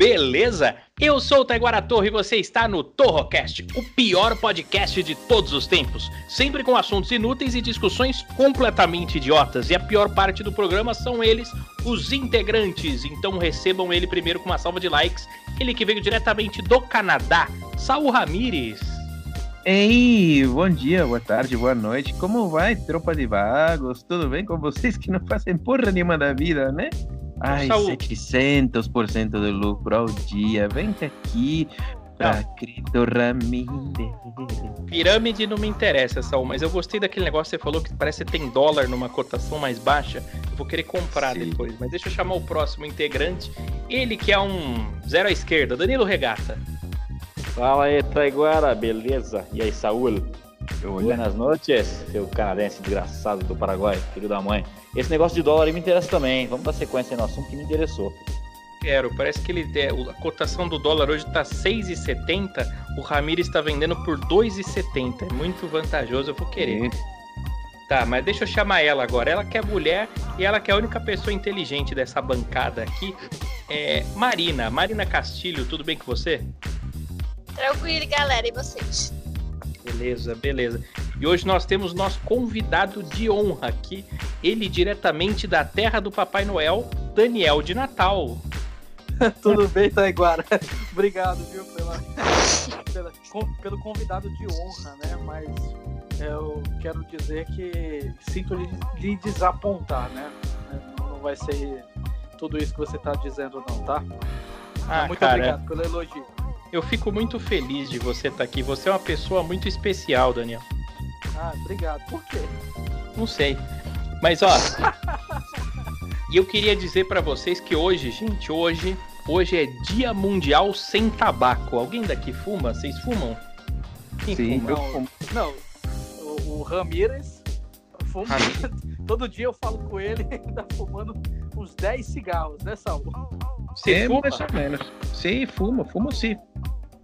beleza? Eu sou o Taiguara Torre e você está no Torrocast, o pior podcast de todos os tempos, sempre com assuntos inúteis e discussões completamente idiotas. E a pior parte do programa são eles, os integrantes. Então recebam ele primeiro com uma salva de likes. Ele que veio diretamente do Canadá, Saul Ramires. Ei, bom dia, boa tarde, boa noite. Como vai, tropa de vagos? Tudo bem com vocês que não fazem porra nenhuma da vida, né? Ai, Saúl. 700% de lucro ao dia. Vem aqui pra Crito Ramírez. Pirâmide não me interessa, Saul, mas eu gostei daquele negócio que você falou que parece que tem dólar numa cotação mais baixa. Eu vou querer comprar Sim. depois. Mas deixa eu chamar o próximo integrante. Ele que é um zero à esquerda, Danilo Regata. Fala aí, Taiguara, beleza? E aí, Saúl? Olha, Buenas noches, seu canadense desgraçado do Paraguai, filho da mãe. Esse negócio de dólar aí me interessa também. Vamos dar sequência aí no assunto que me interessou. Quero, parece que ele é, a cotação do dólar hoje tá 6,70, o Ramires está vendendo por 2,70. É muito vantajoso, eu vou querer. Tá, mas deixa eu chamar ela agora. Ela que é mulher e ela que é a única pessoa inteligente dessa bancada aqui. É Marina, Marina Castilho, tudo bem com você? Tranquilo, galera, e vocês? Beleza, beleza. E hoje nós temos nosso convidado de honra aqui, ele diretamente da terra do Papai Noel, Daniel de Natal. Tudo bem, Taiguara? Obrigado, viu, pela, pela- com- pelo convidado de honra, né? Mas eu quero dizer que sinto lhe, lhe desapontar, né? Não vai ser tudo isso que você tá dizendo, não, tá? Ah, Muito cara, obrigado pelo elogio. eu fico muito feliz de você estar aqui. Você é uma pessoa muito especial, Daniel. Ah, obrigado. Por quê? Não sei. Mas ó, e eu queria dizer pra vocês que hoje, gente, hoje, hoje é Dia Mundial sem tabaco. Alguém daqui fuma? Vocês fumam? Quem Sim, fuma? eu Não, fumo. não o, o Ramírez, fuma- Ramírez. todo dia eu falo com ele, ele tá fumando uns 10 cigarros, né, Saul? Você É, fuma mais ou menos. Sim, fumo, fumo sim.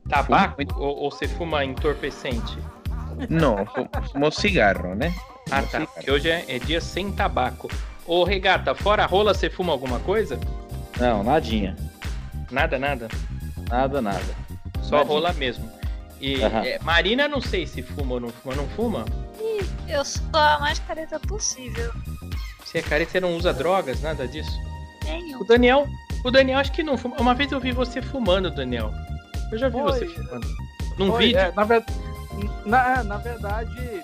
tabaco fumo muito. ou, ou você fuma entorpecente? Não, fumo, fumo cigarro, né? Ah, tá. Porque hoje é, é dia sem tabaco. Ô, Regata, fora a rola, você fuma alguma coisa? Não, nadinha. Nada, nada. Nada, nada. Só Nadinha. rola mesmo. E é, Marina, não sei se fuma ou não fuma. Não fuma? Eu sou a mais careta possível. Você é careta, você não usa drogas, nada disso? Nenhum. O Daniel, o Daniel acho que não fuma. Uma vez eu vi você fumando, Daniel. Eu já vi Foi. você fumando. Num Foi, vídeo? é, na, ver- na, na verdade,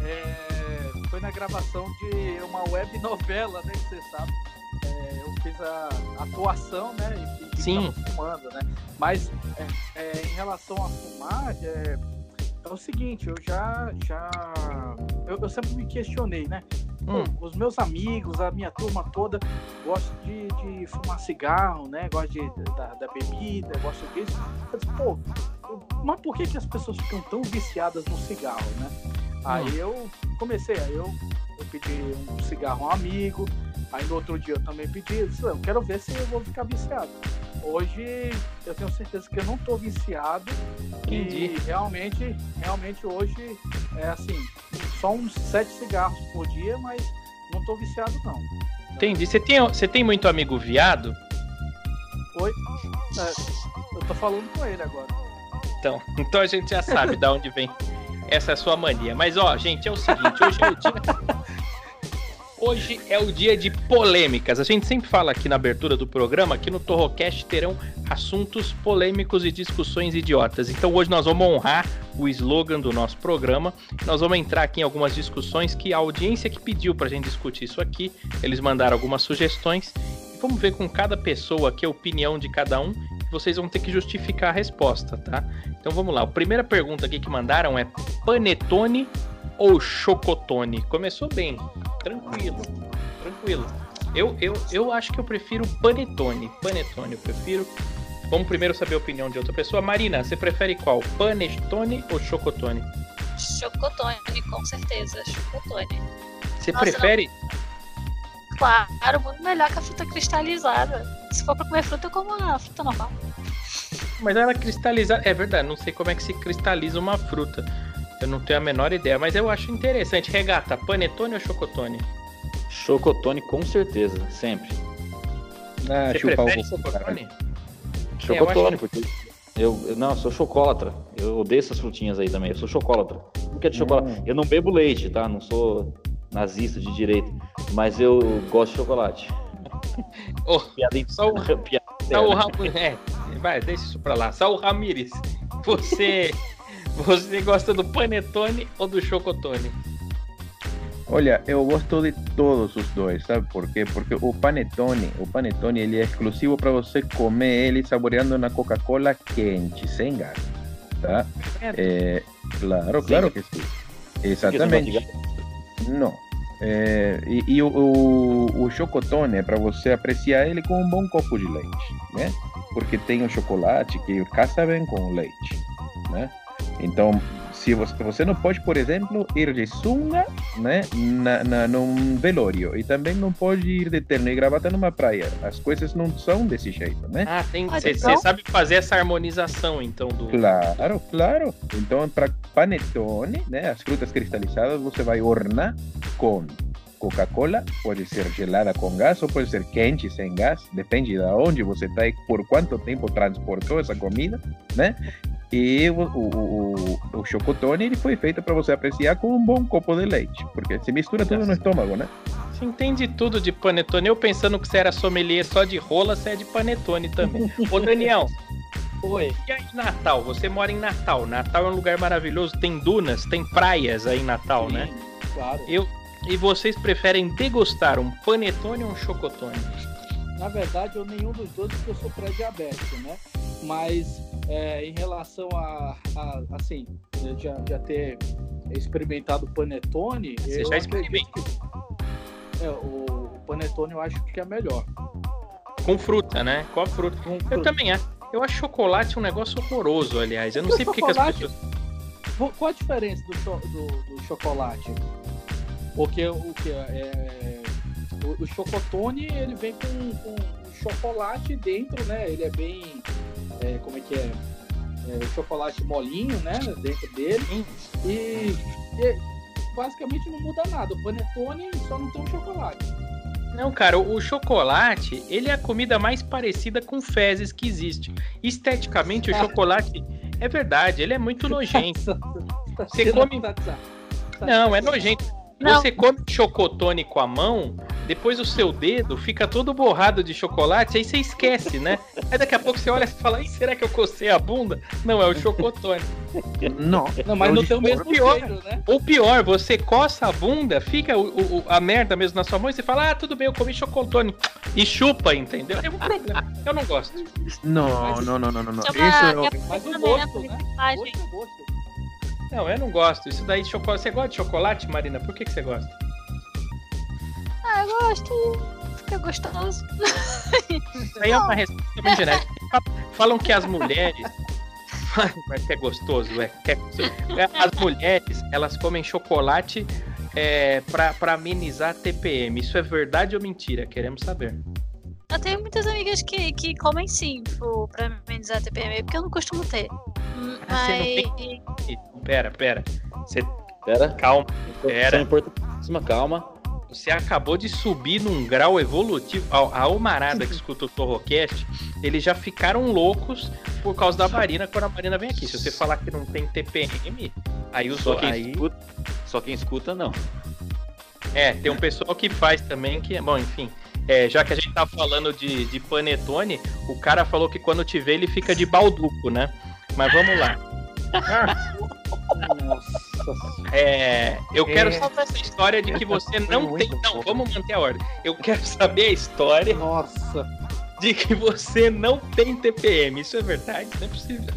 é, foi na gravação de uma web novela, né? Que você sabe. É, eu fiz a atuação, né? E, e Sim. fumando, né? Mas é, é, em relação a fumar, é, o seguinte, eu já. já eu, eu sempre me questionei, né? Pô, Hum. os meus amigos, a minha turma toda, gosta de, de fumar cigarro, né? Gosta de, da, da bebida, gosta disso. Eu disse, pô, mas por que, que as pessoas ficam tão viciadas no cigarro, né? Aí eu comecei, aí eu, eu pedi um cigarro a um amigo, aí no outro dia eu também pedi, eu disse, eu quero ver se eu vou ficar viciado. Hoje eu tenho certeza que eu não tô viciado Entendi. e realmente, realmente hoje é assim, só uns sete cigarros por dia, mas não tô viciado não. Entendi. Você tem, você tem muito amigo viado? Oi? É, eu tô falando com ele agora. Então, então a gente já sabe da onde vem essa sua mania. Mas ó, gente, é o seguinte, hoje é o dia. Hoje é o dia de polêmicas. A gente sempre fala aqui na abertura do programa que no Torrocast terão assuntos polêmicos e discussões idiotas. Então hoje nós vamos honrar o slogan do nosso programa. Nós vamos entrar aqui em algumas discussões que a audiência que pediu pra gente discutir isso aqui, eles mandaram algumas sugestões. Vamos ver com cada pessoa aqui a opinião de cada um. Vocês vão ter que justificar a resposta, tá? Então vamos lá. A primeira pergunta aqui que mandaram é panetone ou chocotone? Começou bem, tranquilo, tranquilo. Eu, eu, eu acho que eu prefiro panetone. Panetone, eu prefiro. Vamos primeiro saber a opinião de outra pessoa. Marina, você prefere qual? Panetone ou chocotone? Chocotone, com certeza. Chocotone. Você Nossa, prefere? Claro, muito melhor que a fruta cristalizada. Se for pra comer fruta, eu como a fruta normal. Mas ela cristaliza. É verdade, não sei como é que se cristaliza uma fruta. Eu não tenho a menor ideia, mas eu acho interessante. Regata, panetone ou chocotone? Chocotone com certeza, sempre. Ah, Você chupa prefere o chocotone? Chocotone, acho- porque eu, eu- não, eu sou chocolatra. Eu odeio essas frutinhas aí também. Eu sou chocolatra. Não quero de chocolate. Hum. Eu não bebo leite, tá? Não sou nazista de direita, mas eu gosto de chocolate. Ô, Piada Só o- piada Saul interna. Ramírez. É, vai, deixa isso pra lá. Saul Ramírez, você, você gosta do panetone ou do chocotone? Olha, eu gosto de todos os dois, sabe por quê? Porque o panetone, o panetone, ele é exclusivo para você comer ele saboreando na Coca-Cola quente, sem gás, tá? É, claro, claro que sim. Exatamente. Não. É, e e o, o, o chocotone é para você apreciar ele com um bom copo de leite, né? Porque tem o chocolate que casa bem com o leite, né? Então, se você, você não pode, por exemplo, ir de sunga, né, na, na, num velório e também não pode ir de terno e gravata numa praia. As coisas não são desse jeito, né? Ah, tem. Você então- sabe fazer essa harmonização, então, do. Claro, claro. Então, para panetone, né, as frutas cristalizadas, você vai ornar com Coca-Cola, pode ser gelada com gás ou pode ser quente sem gás, depende de onde você está e por quanto tempo transportou essa comida, né? E o, o, o, o chocotone ele foi feito para você apreciar com um bom copo de leite, porque se mistura tudo no estômago, né? Você entende tudo de panetone. Eu pensando que você era sommelier só de rola, você é de panetone também. Ô, Daniel, Oi. e aí, Natal? Você mora em Natal. Natal é um lugar maravilhoso. Tem dunas, tem praias aí em Natal, né? Sim, Claro. Eu, e vocês preferem degustar um panetone ou um chocotone? Na verdade, eu nenhum dos dois, porque eu sou pré-diabético, né? Mas é, em relação a, a, assim, eu já, já ter experimentado panetone, Você eu já que- é, o, panetone eu acho que é melhor. Com fruta, né? Com a fruta. Com Eu fruta. também acho. Eu acho chocolate um negócio horroroso, aliás. Eu não sei porque que as pessoas. Qual- Qual a diferença do, cho- do- do chocolate? Porque o que é, o, o chocotone ele vem com, com chocolate dentro, né? Ele é bem é, como é que é? É, o chocolate molinho, né? Dentro dele e, e basicamente não muda nada. O panetone só não tem um chocolate. Não, cara, o o chocolate, ele é a comida mais parecida com fezes que existe. Esteticamente, o chocolate é verdade, ele é muito nojento. Você come- tá- tá- tá- Não, é nojento. Não. Você come chocotone com a mão, depois o seu dedo fica todo borrado de chocolate, aí você esquece, né? Aí daqui a pouco você olha e fala, Ih, será que eu cocei a bunda? Não, é o chocotone. Não, Não, mas não tem o mesmo pior. cheiro, né? Ou pior, você coça a bunda, fica o- o- a merda mesmo na sua mão e você fala, ah, tudo bem, eu comi chocotone. E chupa, entendeu? É um problema. Eu não gosto. não, não, não, não, não. não. Chama Isso é o- Mas o gosto, né? Ai, Gosto é gosto. Não, eu não gosto. Isso daí de chocolate. Você gosta de chocolate, Marina? Por que, que você gosta? Ah, eu gosto. Fica gostoso. Isso aí é uma resposta bem genética. Falam que as mulheres. Mas que é gostoso, é. é. As mulheres, elas comem chocolate é, pra amenizar a TPM. Isso é verdade ou mentira? Queremos saber. Eu tenho muitas amigas que, que comem sim, tipo, pra amenizar a TPM, porque eu não costumo ter. Ah, você não Mas. Ih, Pera, pera. Você, Pera, calma. Pera. importantíssima, calma. Você acabou de subir num grau evolutivo. A, a Almarada que escuta o Torrocast, eles já ficaram loucos por causa da Marina quando a Marina vem aqui. Se você falar que não tem TPM, aí os Só quem, aí, escuta, só quem escuta, não. É, tem um pessoal que faz também que. Bom, enfim. É, já que a gente tá falando de, de panetone, o cara falou que quando te vê ele fica de balduco, né? Mas vamos lá. Nossa É, eu quero É. saber essa história de que você não tem. Não, vamos manter a ordem. Eu quero saber a história Nossa. de que você não tem TPM. Isso é verdade? Não é possível.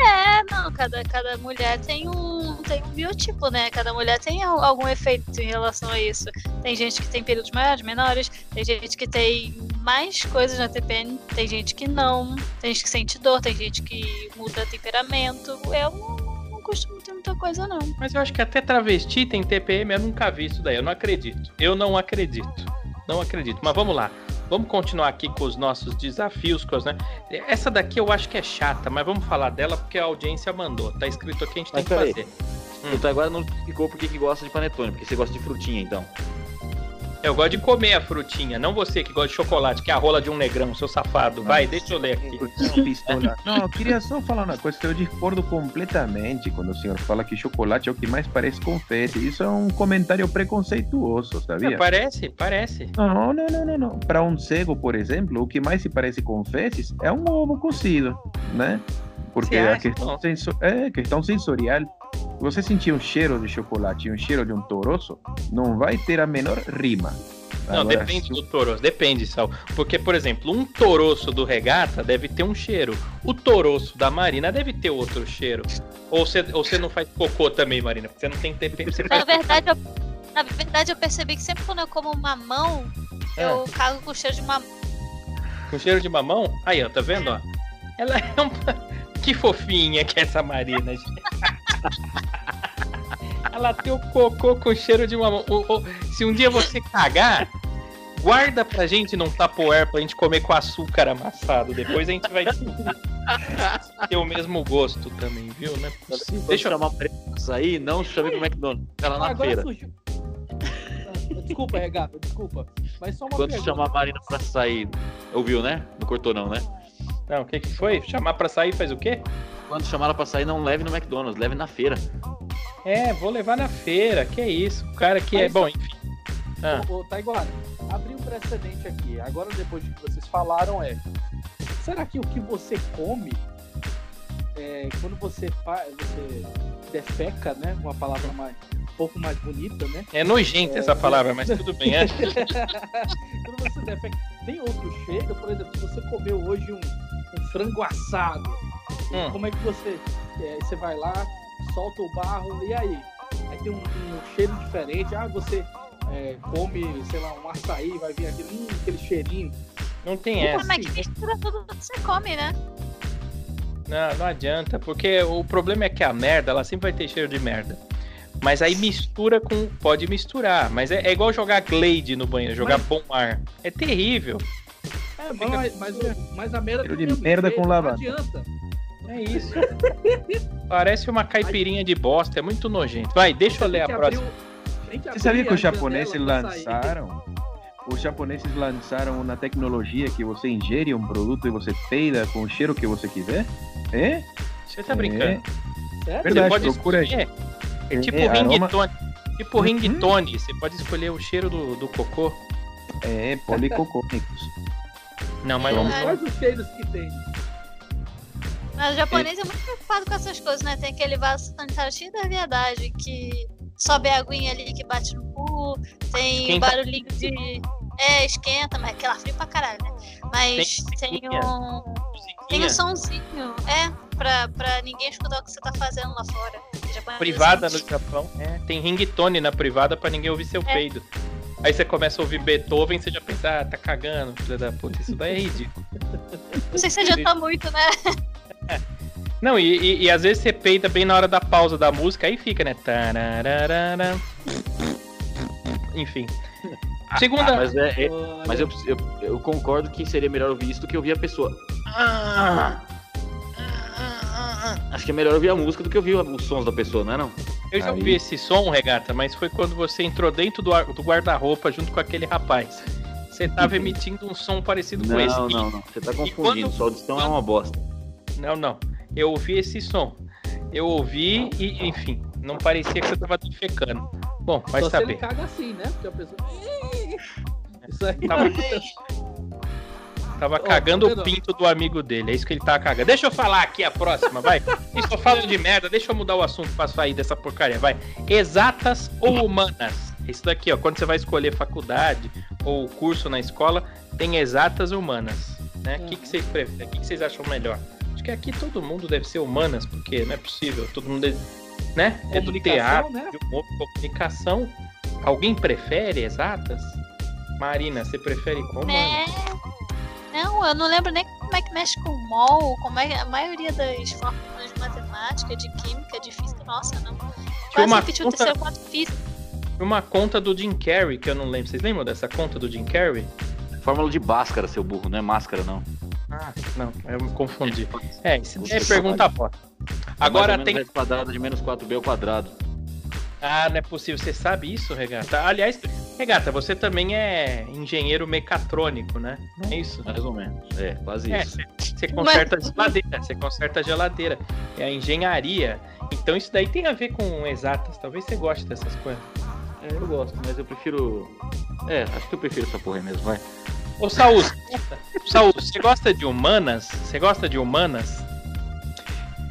É, não, cada, cada mulher tem um, tem um biotipo, né? Cada mulher tem al- algum efeito em relação a isso. Tem gente que tem períodos maiores, menores, tem gente que tem mais coisas na TPM, tem gente que não, tem gente que sente dor, tem gente que muda temperamento. Eu não, não costumo ter muita coisa, não. Mas eu acho que até travesti tem TPM, eu nunca vi isso daí. Eu não acredito. Eu não acredito. Não acredito. Mas vamos lá. Vamos continuar aqui com os nossos desafios, com as, né? Essa daqui eu acho que é chata, mas vamos falar dela porque a audiência mandou. Tá escrito aqui, a gente Mas tem que fazer. O Até agora não explicou por que gosta de panetone, porque você gosta de frutinha, então. Eu gosto de comer a frutinha, não você que gosta de chocolate, que é a rola de um negrão, seu safado. Vai, deixa eu ler aqui. Não, eu queria só falar uma coisa que eu discordo completamente quando o senhor fala que chocolate é o que mais parece confete. Isso é um comentário preconceituoso, É, sabia? parece, parece. Não, não, não, não, não. Para um cego, por exemplo, o que mais se parece confetes é um ovo cozido, né? Porque a questão, Não. senso- é, questão sensorial. Você sentir um cheiro de chocolate e um cheiro de um toroço, não vai ter a menor rima. Não, Agora, depende se- do toroço, depende, Sal. Porque, por exemplo, um toroço do regata deve ter um cheiro. O toroço da Marina deve ter outro cheiro. Ou você, ou você não faz cocô também, Marina? Porque você não tem TPM. Você Na verdade, eu, na verdade, eu percebi que sempre quando eu como mamão, eu cago com cheiro de mamão. com cheiro de mamão? Aí, ó, tá vendo, ó? Ela é uma... Que fofinha que é essa Marina, gente. Ela tem o cocô com cheiro de mamão. Se um dia você cagar, guarda pra gente num tapoer pra gente comer com açúcar amassado. Depois a gente vai ter o mesmo gosto também, viu? Não é possível. Deixa eu chamar pra sair, não chame pro McDonald's. Fica lá na Agora feira. surgiu. Desculpa, Regata, desculpa. Mas só uma Quando pergunta. chamar a Marina pra sair. Ouviu, né? Não cortou, não, né? Não, o que que foi? Chamar pra sair faz o quê? Quando chamar ela pra sair, não leve no McDonald's, leve na feira. É, vou levar na feira. Que isso? O cara que é... Bom, enfim. Ah, Ô, ô, Taiguara, abri um precedente aqui. Agora, depois de que vocês falaram, é. Será que o que você come, é, quando você você defeca, né? Uma palavra mais, pouco mais bonita, né? é nojenta essa palavra, mas tudo bem. É. quando você defeca, tem outro cheiro? Por exemplo, se você comeu hoje um, um frango assado, Hum. como é que você. é, você vai lá, solta o barro, e aí? Aí tem um, um cheiro diferente. Ah, você é, come, sei lá, um açaí, vai vir aquele, hum, aquele cheirinho. Não tem Ah, essa. mas que mistura tudo que você come, né? Não, não adianta, porque o problema é que a merda, ela sempre vai ter cheiro de merda. Mas aí mistura com. Pode misturar, mas é, é igual jogar Glade no banheiro, jogar bom ar. É terrível. É, mas, mas, mas a merda de mesmo merda com não lavanda. adianta. É isso. Parece uma caipirinha de bosta, é muito nojento. Vai, deixa eu ler a próxima. Você sabia que os japoneses lançaram? Os japoneses lançaram uma tecnologia que você ingere um produto e você peida com o cheiro que você quiser? É? Você tá brincando? Você Verdade, pode procura aí. escolher. É tipo É, aroma- ringtone. Tipo Uhum. ringtone. Você pode escolher o cheiro do, do cocô. É, policocônicos. Não, mas não. Quais os cheiros que tem? Mas o japonês é muito preocupado com essas coisas, né? Tem aquele vaso sanitário cheio da verdade, que sobe a aguinha ali que bate no cu, tem Esquenta. barulhinho de. É, esquenta, mas aquela frio pra caralho, né? Mas Tem tem, um. Tem um sonzinho, é, pra, pra ninguém escutar o que você tá fazendo lá fora. Japonês privada é no assim. Japão. É, tem ringtone na privada pra ninguém ouvir seu É. peido. Aí você começa a ouvir Beethoven, você já pensa, ah, tá cagando, filha da puta. Isso daí é ridículo. Não sei se adianta muito, né? Não, e, e- e às vezes você peida bem na hora da pausa da música, aí fica, né? Tararara. Enfim. Segunda. Ah, mas é, é- mas eu, eu, eu concordo que seria melhor ouvir isso do que ouvir a pessoa. Ah, Acho que é melhor ouvir a música do que ouvir os sons da pessoa, não é não? Eu já Aí. ouvi esse som, Regata, mas foi quando você entrou dentro do, do guarda-roupa junto com aquele rapaz. Você tava emitindo um som parecido com esse. Não, E- não, não. Você tá quando- confundindo. Sua audição é uma bosta. Não, não. Eu ouvi esse som. Eu ouvi e, enfim, não parecia que você tava defecando. Bom, vai Só se ele saber. caga assim, né? Porque a pessoa. Isso aí. Tava, tava cagando o pinto do amigo dele. É isso que ele tava cagando. Deixa eu falar aqui a próxima, vai. Vocês só falam de merda. Deixa eu mudar o assunto pra sair dessa porcaria, vai. Exatas ou humanas? Isso daqui, ó. Quando você vai escolher faculdade ou curso na escola, tem exatas ou humanas. Né? O que, que vocês preferem? O que, que vocês acham melhor? Acho que aqui todo mundo deve ser humanas, porque não é possível. Todo mundo é, né? é do Comunicação, teatro, né? de humor, comunicação. Alguém prefere exatas? Marina, você prefere como? Né? Não, eu não lembro nem como é que mexe com o mol, como é que a maioria das fórmulas de matemática, de química, de física, nossa, não. Quase uma repetiu conta- o terceiro quadro física. Uma conta do Jim Carrey, que eu não lembro. Vocês lembram dessa conta do Jim Carrey? Fórmula de Bhaskara, seu burro, não é máscara, não. Ah, não, eu me confundi. É. É, isso é pergunta bosta. É Agora mais ou tem. menos 10 quadrado de menos 4b ao quadrado. Ah, não é possível. Você sabe isso, Regata? Aliás, Regata, você também é engenheiro mecatrônico, né? Não é isso? Mais ou menos. É, quase É, isso. você conserta a geladeira, você conserta a geladeira. É a engenharia. Então isso daí tem a ver com exatas. Talvez você goste dessas coisas. É, eu gosto, mas eu prefiro. É, acho que eu prefiro essa porra mesmo, vai. Ô, Saúl, você gosta- Saúl, você gosta de humanas? Você gosta de humanas?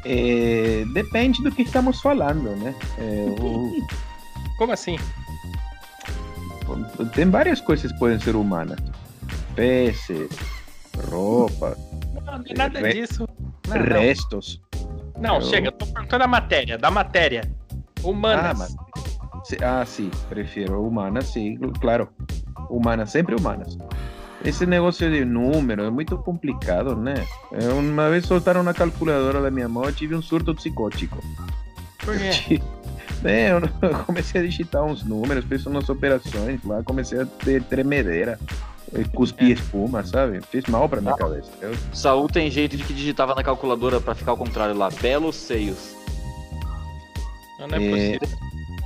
É, depende do que estamos falando, né? É, o- Como assim? Tem várias coisas que podem ser humanas. Peces, roupa, Não, não é nada Re- disso. Não, restos. Não, Eu- chega, eu tô perguntando da matéria, da matéria. Humanas. Ah, mas- Ah, sí, prefiero humanas, sí, claro. Humanas, sempre humanas. Esse negócio de número é muito complicado, né? Uma vez soltaram uma calculadora da minha mão, eu tive um surto psicótico. Por quê? É, eu eu comecei a digitar uns números, fiz umas operações lá, comecei a ter tremedeira, eh, cuspir espuma, sabe? Fiz mal pra minha cabeça. Eu- Saul tem jeito de que digitava na calculadora pra ficar ao contrário lá. Belos seios. Não, não é É, possível.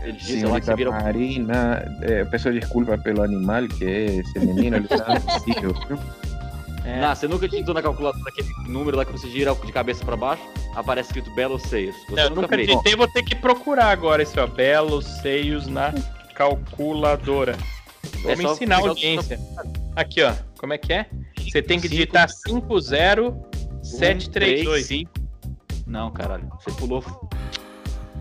Ele digita lá que vira. Marina, eh, peço desculpa pelo animal que é esse menino, ele tá possível, viu? É. Não, você nunca digitou na calculadora aquele número lá que você gira de cabeça pra baixo? Aparece escrito belos seios. Você Não, eu nunca digitei, vou ter que procurar agora esse ó. Belos seios na calculadora. Vou É me ensinar a audiência. Aqui, ó. Como é que é? Você tem que Cinco- digitar 50732. cinco. Não, caralho. Você pulou.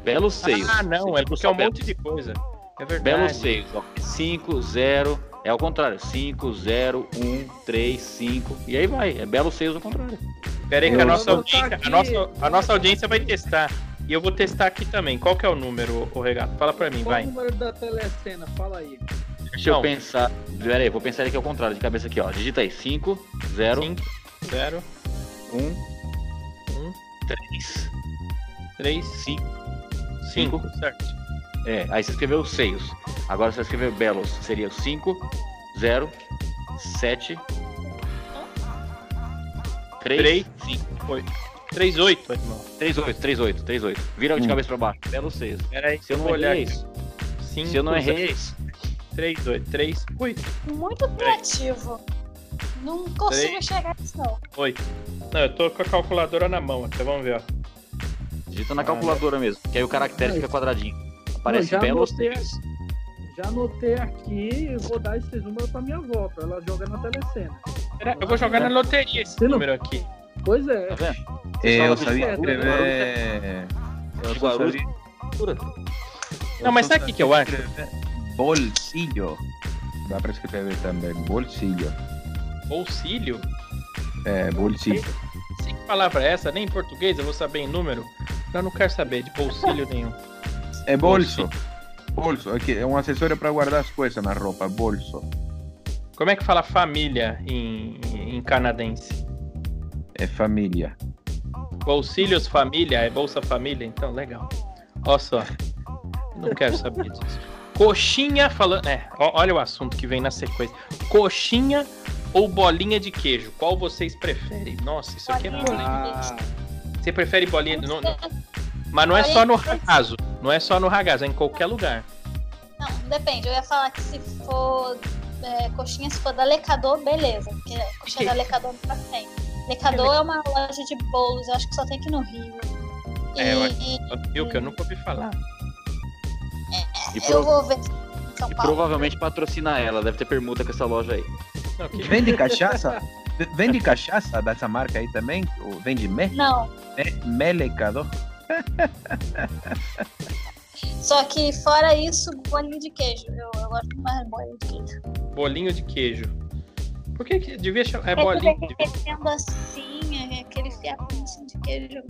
Belos seios. Ah, não, Você é porque é um monte de coisa. É verdade. Belos seios, ó. 5, 0. É ao contrário. 5, 0, 1, 3, 5. E aí vai. É belos seios ao contrário. Pera aí que a nossa, audiência, a, nossa, a nossa audiência vai testar. E eu vou testar aqui também. Qual que é o número, o Regato? Fala pra mim, Qual vai. o número da telecena? Fala aí. Deixa Não. eu pensar. Pera aí, vou pensar aqui ao contrário, de cabeça aqui, ó. Digita aí. 5, 0, 5, 0, 1, 1, 3, 3, 5. 5. Certo. É, aí você escreveu seios. Agora você escreveu belos. Seria 5, 0, 7, 3, 3, 5. 3, 8, irmão. 3, 8, 3, 8, 3, 8. Vira de Hum. cabeça pra baixo. Belos seios. Pera aí, Se eu não olhar é isso. 5, Se eu não errei, é isso. 3, 8, 3, 8, Muito criativo. Não consigo Três. chegar nisso, não. 8. Não, eu tô com a calculadora na mão, então vamos ver, ó. Digita na calculadora mesmo, que aí o caractere fica quadradinho. Aparece já belos anotei seios. Já anotei aqui e vou dar esses números pra minha avó, pra ela jogar na telecena. Pera, eu vou jogar na loteria esse Você não- número aqui. Pois é. Tá vendo? É, eu sabia escrever. Eu De só Guarulhos. sabia- Não, mas eu sabe o que que eu acho? sabia escrever Bolsillo. Dá pra escrever também, bolsillo. Bolsilho? É, bolsillo. Sei que palavra é essa? Nem em português eu vou saber em número. Eu não quero saber de bolsilho nenhum. É bolso. Bolso, aqui, é um acessório para guardar as coisas na roupa, bolso. Como é que fala família em, em canadense? É família. Bolsilhos família, é Bolsa Família? Então, legal. Olha só. Não quero saber disso. Coxinha falando. É, olha o assunto que vem na sequência. Coxinha ou bolinha de queijo? Qual vocês preferem? Nossa, isso aqui é Bolinha. Ah, Você prefere bolinha. Não, não- mas não é só no ragazo. Não é só no ragazo, é em qualquer lugar. Não, depende. Eu ia falar que se for é, coxinha, se for da Lecador, beleza. Porque coxinha da Lecador não tem. Lecador é uma loja de bolos, eu acho que só tem aqui no Rio. E, É, eu acho- e Viu que eu nunca ouvi falar. E, eu pro- vou ver São e Paulo. provavelmente patrocina ela, deve ter permuta com essa loja aí. Não, que- Vende cachaça? Vende cachaça dessa marca aí também? Vende me? Não, me melecador? Só que fora isso, bolinho de queijo. Eu, eu gosto mais de bolinho de queijo. Bolinho de queijo. Por que, que devia chamar. É Porque bolinho. derretendo assim, é aquele enfiar pedacinho de queijo.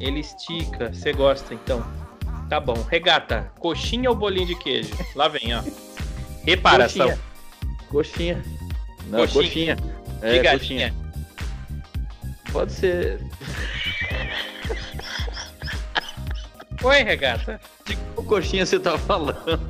Ele estica. Você gosta, então? Tá bom. Regata, coxinha ou bolinho de queijo? Lá vem, ó. Reparação. Coxinha. Não, Coxinha. coxinha. É, coxinha. Pode ser. Oi, regata. De qual coxinha você tá falando?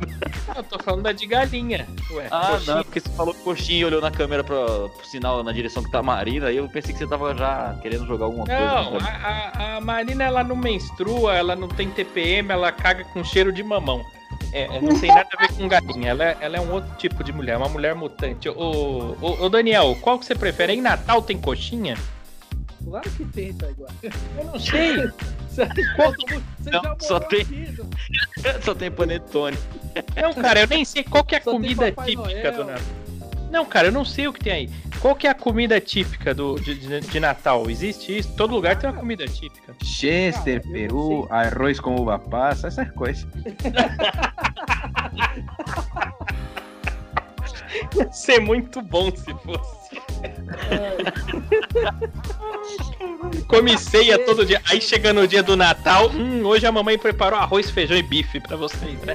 Eu tô falando da de galinha. Ué, Ah, coxinha. não, porque você falou coxinha e olhou na câmera pro, pro sinal na direção que tá a Marina, aí eu pensei que você tava já querendo jogar alguma coisa. Não, a, a, Marina ela não menstrua, ela não tem TPM, ela caga com cheiro de mamão. É, é, não tem nada a ver com galinha, ela, é- ela é um outro tipo de mulher, uma mulher mutante. Ô, ô, ô, Daniel, qual que você prefere? Em Natal tem coxinha? Claro que tem, tá igual. Eu não sei. Você Não, já só tem- aqui, já- Só tem panetone. Não, cara, eu nem sei qual que é a Só comida típica Noel. do Natal. Não, cara, eu não sei o que tem aí. Qual que é a comida típica do, de, de- de Natal? Existe isso? Todo lugar tem uma comida típica. Chester, Ah, peru, arroz com uva passa, essas coisas. Ia ser muito bom se fosse. Come ceia todo dia. Aí chega no dia do Natal, hum, hoje a mamãe preparou arroz, feijão e bife pra vocês, né?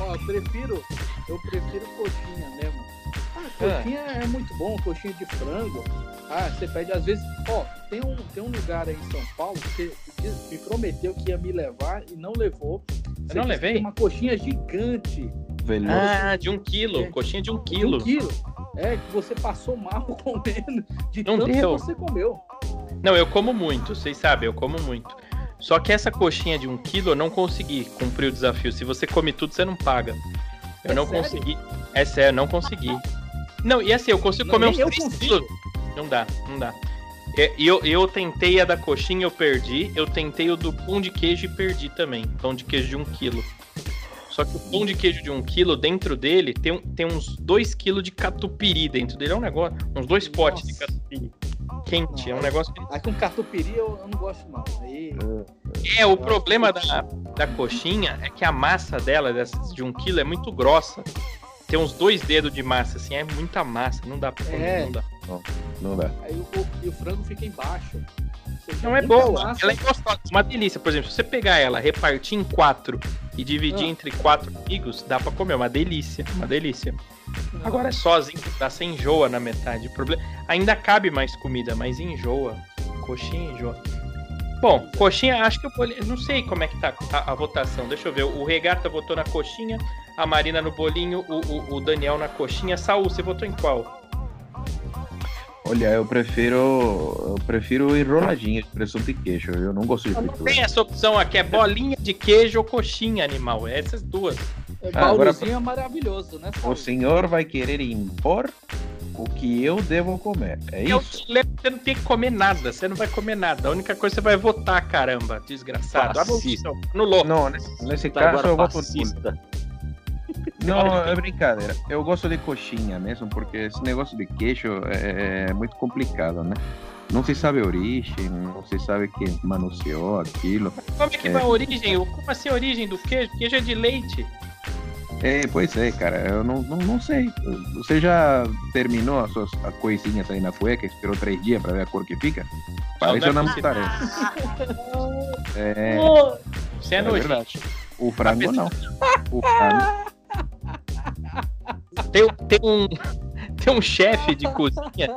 Ó, eu prefiro, eu prefiro coxinha mesmo. Ah, coxinha é muito bom, coxinha de frango. Ah, você pede às vezes, ó, tem um, tem um lugar aí em São Paulo que me prometeu que ia me levar e não levou. Você não levei? Tem uma coxinha gigante, Veloz. Ah, de um quilo. É. Coxinha de um de quilo. um quilo. É, que você passou mal comendo de Não tanto deu. que você comeu. Não, eu como muito, vocês sabem, eu como muito. Só que essa coxinha de um quilo eu não consegui cumprir o desafio. Se você come tudo, você não paga. Eu É não sério? consegui. É sério, não consegui. Não, e assim, eu consigo Não, comer uns nem eu 3 consigo. quilos. Não dá, não dá. É, E eu, eu tentei a da coxinha, eu perdi. Eu tentei o do pão de queijo e perdi também. Pão de queijo de um quilo. Só que o pão de queijo de um quilo, dentro dele, tem, um- tem uns 2 quilos de catupiry dentro dele. É um negócio, uns dois potes de catupiry. Quente, é um negócio Aí com catupiry eu, eu não gosto não. Aí, É, o problema da, da coxinha é que a massa dela, dessas de um quilo, é muito grossa. Tem uns dois dedos de massa, assim, é muita massa, não dá pra comer, É. não dá. Não dá. aí o, o- e o frango fica embaixo. Não é boa, massa. ela é gostosa, uma delícia. Por exemplo, se você pegar ela, repartir em quatro e dividir Ah. entre quatro amigos, dá pra comer, uma delícia, uma delícia. Agora é sozinho, dá sem enjoa na metade. O problema... Ainda cabe mais comida, mas enjoa. Coxinha enjoa. Bom, coxinha, acho que eu vou. Não sei como é que tá a, a votação. Deixa eu ver. O Regata votou na coxinha, a Marina no bolinho, o, o- o Daniel na coxinha. Saul, você votou em qual? Olha, eu prefiro. Eu prefiro enroladinha de presunto e queijo. Eu não gosto de Não fritura. tem essa opção aqui, é bolinha de queijo ou coxinha animal. É essas duas. É, Ah, agora- é maravilhoso, né? O Saulo? senhor vai querer impor o que eu devo comer. É Eu isso? te lembro que você não tem que comer nada, você não vai comer nada. A única coisa que você vai votar, caramba, desgraçado. Fascista. Anulou. Não, nesse, nesse Tá caso agora eu voto fascista. Não, é brincadeira. Eu gosto de coxinha mesmo, porque esse negócio de queijo é, é muito complicado, né? Não se sabe a origem, não se sabe quem manuseou aquilo. Como é que É. vai a origem? Como assim a origem do queijo? Queijo é de leite. É, pois é, cara, eu não, não, não sei. Você já terminou as suas as coisinhas aí na cueca, esperou três dias pra ver a cor que fica? Para é não possível. tarefa. É, Você é, É nojento. o frango não. O frango. Tem, tem um, tem um chefe de cozinha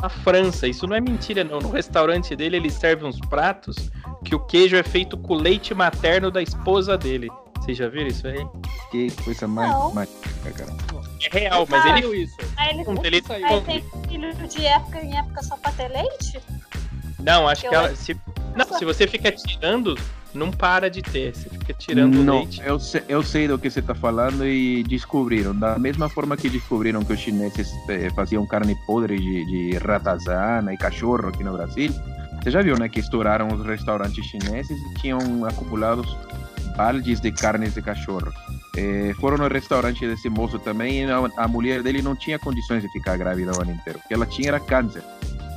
na França. Isso não é mentira, não. No restaurante dele, ele serve uns pratos que o queijo é feito com o leite materno da esposa dele. Vocês já viram isso aí? Que coisa mais cara. É real, mas ele Saiu isso. Aí ele, Onde ele aí tem filho de época em época só pra ter leite? Não, acho Eu que ela. Se, não, se você fica tirando, não para de ter. Você fica tirando o não, leite. eu sei, eu sei do que você está falando e descobriram. Da mesma forma que descobriram que os chineses eh, faziam carne podre de, de ratazana e cachorro aqui no Brasil. Você já viu, né? Que estouraram os restaurantes chineses e tinham acumulados baldes de carnes de cachorro. Eh, foram no restaurante desse moço também e a, a mulher dele não tinha condições de ficar grávida o ano inteiro. O que ela tinha era câncer.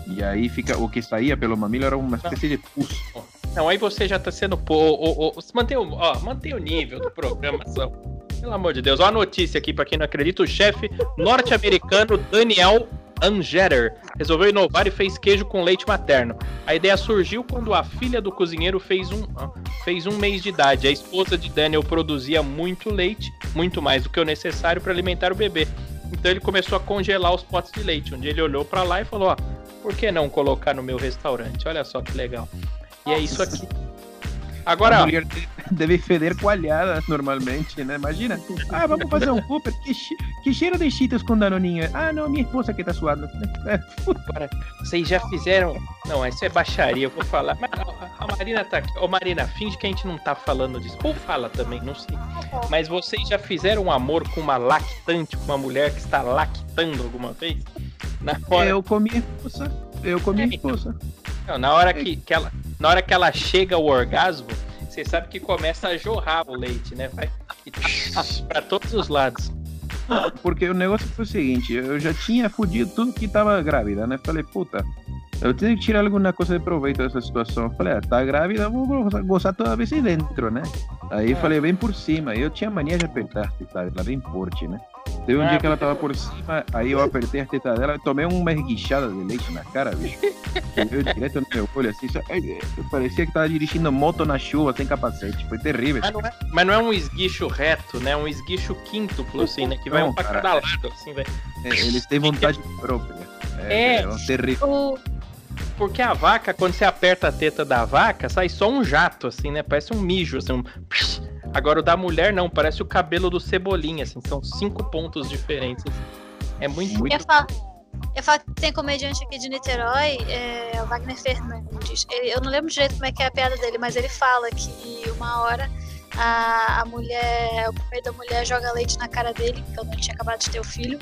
E aí fica, o que saía pelo mamilo era uma espécie de pus. Não, aí você já tá sendo. Pô, ô, ô, mantém, o, ó, mantém o nível da programação. Pelo amor de Deus. Ó a notícia aqui, pra quem não acredita: o chefe norte-americano Daniel Angeter resolveu inovar e fez queijo com leite materno. A ideia surgiu quando a filha do cozinheiro fez um, fez um mês de idade. A esposa de Daniel produzia muito leite, muito mais do que o necessário para alimentar o bebê. Então ele começou a congelar os potes de leite. Um dia ele olhou para lá e falou: ó, por que não colocar no meu restaurante? Olha só que legal. E é isso aqui. Agora, a deve feder coalhada normalmente, né? Imagina. Ah, vamos fazer um Cooper. Que, que cheiro de cheetos com danoninho. Ah, não, minha esposa que tá suando. É, Agora, vocês já fizeram. Não, isso é baixaria, eu vou falar. Mas a- a Marina tá aqui. Ô Marina, finge que a gente não tá falando disso. Ou fala também, não sei. Mas vocês já fizeram um amor com uma lactante, com uma mulher que está lactando alguma vez? Na hora, Eu com minha esposa. Eu com minha esposa. Não, na hora que, que ela, na hora que ela chega ao orgasmo, você sabe que começa a jorrar o leite, né? Vai para todos os lados. Porque o negócio foi o seguinte, eu já tinha fudido tudo que tava grávida, né? Falei, puta, eu tenho que tirar alguma coisa de proveito dessa situação. Falei, ah, tá grávida, vou gozar- toda vez aí dentro, né? Aí É. falei, bem por cima. Eu tinha mania de apertar tetas dela, bem forte, né? Teve um Ah, dia que ela tava por cima, aí eu apertei as tetas dela e tomei uma esguichada de leite na cara, bicho. Direto no meu olho, assim, só- ai, parecia que tava dirigindo moto na chuva, sem capacete. Foi terrível. Mas não, é, mas não é um esguicho reto, né? É um esguicho quíntuplo, assim, né? Que vai Não, um pra cara. cada lado, assim, velho. É, Eles têm vontade própria. É. É, é terrível. O, Porque a vaca, quando você aperta a teta da vaca, sai só um jato, assim, né? Parece um mijo, assim. Um... Agora o da mulher não, parece o cabelo do Cebolinha, assim. São cinco pontos diferentes. É muito. Muito eu, falo, eu falo que tem comediante aqui de Niterói, é, o Wagner Fernandes. Ele- eu não lembro direito como é que é a piada dele, mas ele fala que uma hora a, a mulher, o pai da mulher joga leite na cara dele, quando ele tinha acabado de ter o filho.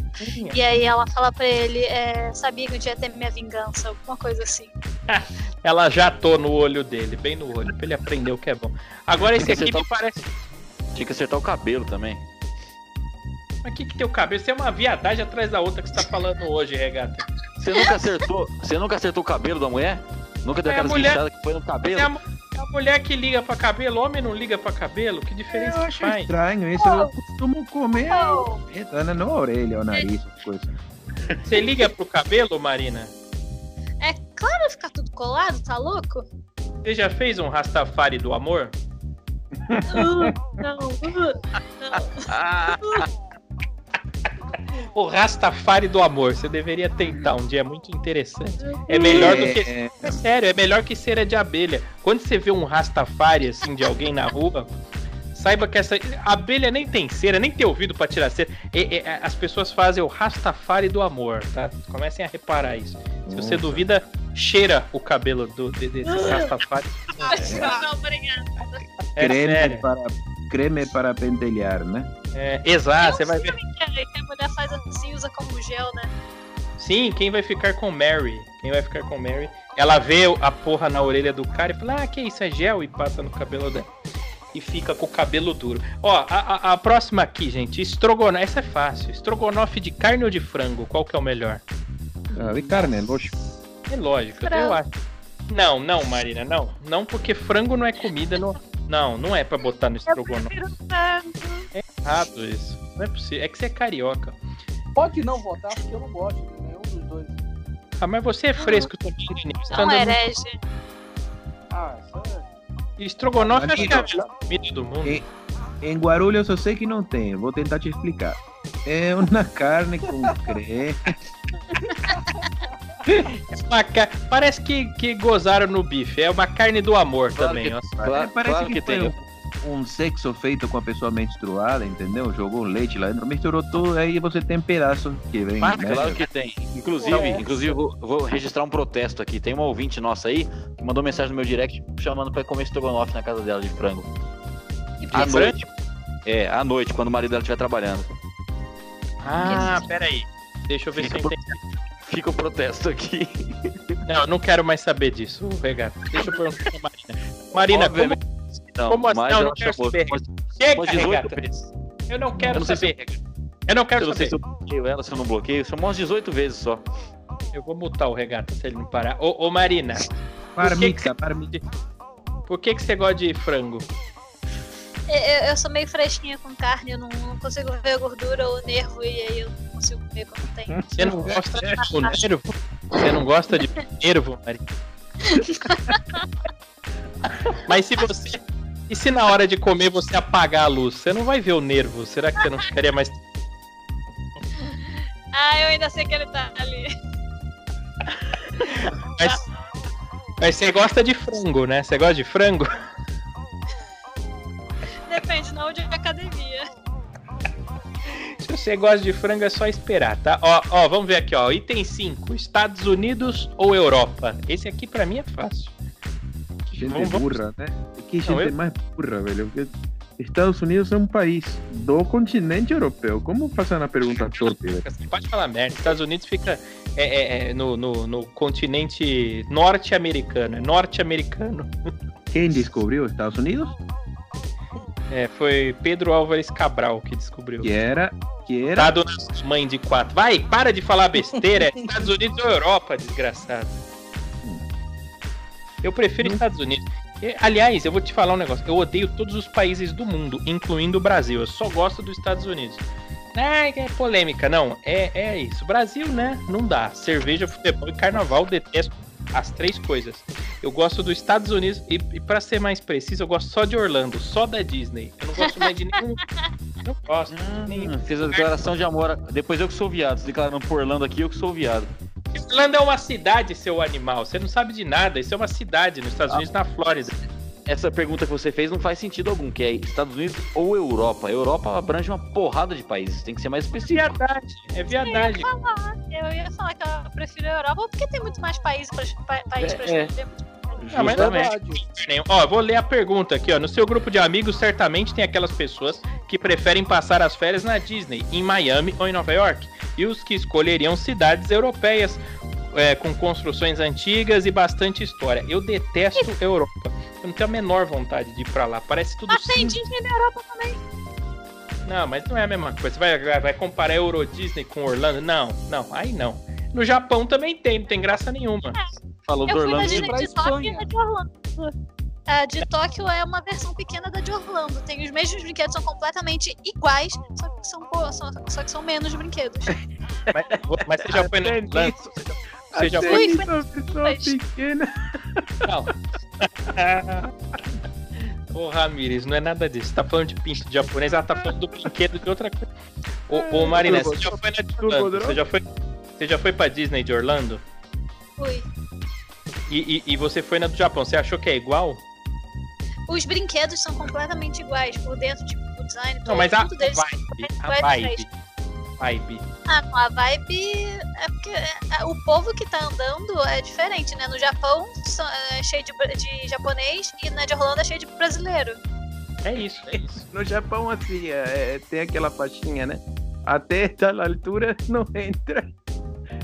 E aí ela fala pra ele, é, sabia que um dia ia ter minha vingança, alguma coisa assim. Ela jatou no olho dele, bem no olho, pra ele aprender o que é bom. Agora esse aqui me parece. Tinha que acertar o cabelo também. Mas que que tem o cabelo? Isso é uma viadagem atrás da outra que você tá falando hoje, regata. Você nunca acertou, você nunca acertou o cabelo da mulher? Nunca deu É, aquela mulher- que foi no Mas cabelo? É a, mu- é a mulher que liga pra cabelo, homem não liga pra cabelo, que diferença Eu que acho faz? estranho isso. Eu costumo comer a teta, né? Não a orelha, o nariz, essas coisas. Você liga pro cabelo, Marina? É claro ficar tudo colado, tá louco? Você já fez um Rastafari do amor? Uh, não, uh, não. O Rastafari do amor, você deveria tentar um dia, é muito interessante. É melhor do que. É, É sério, é melhor que cera de abelha. Quando você vê um Rastafari assim de alguém na rua, saiba que essa. Abelha nem tem cera, nem tem ouvido pra tirar cera. E- e- as pessoas fazem o Rastafari do amor, tá? Comecem a reparar isso. Se você Nossa. duvida, cheira o cabelo do, de- desse Rastafari. Não, obrigada. É creme, sério. para, creme para pentelhar, né? É, exato, você Eu vai ver. que a- que a mulher faz assim, usa como gel, né? Sim, quem vai ficar com Mary? Quem vai ficar com Mary? Ela vê a porra na orelha do cara e fala: Ah, que isso é gel? E passa no cabelo dela. E fica com o cabelo duro. Ó, a, a- a próxima aqui, gente. Estrogonofe. Essa é fácil. Estrogonofe de carne ou de frango? Qual que é o melhor? Ah, de carne, lógico. É lógico, eu Frango. acho. Não, não, Marina, não. Não, porque frango não é comida. No... Não, não é pra botar no estrogonofe. É errado isso. Não é possível. É que você é carioca. Pode não votar, porque eu não gosto de nenhum dos dois. Ah, mas você é fresco também, Denise. Não herege. Ah, isso é. Estrogonofe é a comida do mundo. E- Em Guarulhos eu sei que não tem, vou tentar te explicar. É uma carne com creme. Uma ca- Parece que, que gozaram no bife. É uma carne do amor Claro também. que- ó. Claro, Parece claro que, que tem. um, um sexo feito com a pessoa menstruada, entendeu? Jogou leite lá dentro, misturou tudo, aí você tem pedaços que vem. Mas né? Claro que tem. Inclusive, Nossa. inclusive vou, vou registrar um protesto aqui. Tem uma ouvinte nossa aí que mandou mensagem no meu direct chamando pra comer estrogonofe na casa dela de frango. À noite. É, à noite, quando o marido dela estiver trabalhando. Ah, peraí. Deixa eu ver se eu Fica por- entendi. Fica o protesto aqui. Não, eu não quero mais saber disso, Regato. Deixa eu perguntar pra Marina. Marina, como, Obviamente, Não, como assim? Não, não quero saber. Chega, umas 18 Regata. vezes. Eu não quero Eu não sei saber. Eu não quero Eu não sei saber. se eu bloqueio ela, se eu não bloqueio. São umas 18 vezes só. Eu vou mutar o Regata se ele não parar. Ô, ô Marina, Marmita, marmita. por que, que você gosta de frango? Eu, eu sou meio fresquinha com carne, eu não, não consigo ver a gordura ou o nervo, e aí eu não consigo comer quando tem. Você não gosta de nervo? Você não gosta de nervo, Maria? Mas se você. E se na hora de comer você apagar a luz? Você não vai ver o nervo. Será que você não ficaria mais. Ah, eu ainda sei que ele tá ali. Mas, mas você gosta de frango, né? Você gosta de frango? Não de academia. Se você gosta de frango, é só esperar, tá? Ó, ó, vamos ver aqui, ó. Item 5. Estados Unidos ou Europa? Esse aqui pra mim é fácil. Gente Vamos- vamos- burra, né? Que Não, gente eu- mais burra, velho. Porque Estados Unidos é um país do continente europeu. Como fazer uma pergunta velho? Você pode falar merda. Estados Unidos fica é, é, é, no, no, no continente norte-americano. É norte-americano. Quem descobriu os Estados Unidos? É, foi Pedro Álvares Cabral que descobriu. Que era. Que era. Dado nas mãe de quatro. Vai, para de falar besteira. É Estados Unidos ou Europa, desgraçado. Eu prefiro Estados Unidos. Aliás, eu vou te falar um negócio. Eu odeio todos os países do mundo, incluindo o Brasil. Eu só gosto dos Estados Unidos. Ah, é polêmica. Não, é, é isso. Brasil, né? Não dá. Cerveja, futebol e carnaval, detesto as três coisas. Eu gosto dos Estados Unidos e, e para ser mais preciso, eu gosto só de Orlando, só da Disney. Eu não gosto mais de nenhum. Não gosto. nenhum. Hum, fez a declaração de amor. Depois eu que sou viado. Se declarando por Orlando aqui, eu que sou viado. Orlando é uma cidade, seu animal. Você não sabe de nada. Isso é uma cidade nos Estados Unidos, na Flórida. Essa pergunta que você fez não faz sentido algum, que é Estados Unidos ou Europa. Europa abrange uma porrada de países, tem que ser mais específico. Verdade, é verdade. Eu ia falar que eu prefiro a Europa porque tem muito mais países pra, pa, país pra É, é. escolher. Ah, mas Justamente. Nenhum. Ó, eu vou ler a pergunta aqui, ó. No seu grupo de amigos, certamente tem aquelas pessoas que preferem passar as férias na Disney, em Miami ou em Nova York. E os que escolheriam cidades europeias é, com construções antigas e bastante história. Eu detesto Europa. Eu não tenho a menor vontade de ir pra lá. Parece tudo Ah, tem. Disney na Europa também. Não, mas não é a mesma coisa. Você vai, vai- comparar Euro Disney com Orlando? Não, não, aí não. No Japão também tem, não tem graça nenhuma. Falou do Eu fui na Orlando. Disney pra de Tóquio e Espanha. de Orlando. A de Tóquio é uma versão pequena da de Orlando. Tem os mesmos brinquedos, são completamente iguais, só que são, só, só que são menos brinquedos. Mas, mas você já foi no Orlando? Você já até foi? nisso a pessoa pequena. Não. Ô Ramires, não é nada disso. Você tá falando de pinto de japonês, ela tá falando do brinquedo de outra coisa. Ô, ô Marina, você já foi na de Orlando? Você já foi, você já foi pra Disney de Orlando? Fui. E, e, e você foi na do Japão, você achou que é igual? Os brinquedos são completamente iguais, por dentro, tipo, o design, Não, mas a tudo deles vibe, a vibe, vibe. Ah, com a vibe é porque é, o povo que tá andando é diferente, né? No Japão é cheio de, de japonês e na de Orlando é cheio de brasileiro. É isso, é isso. No Japão, assim, é, é, tem aquela faixinha, né? Até tal altura não entra.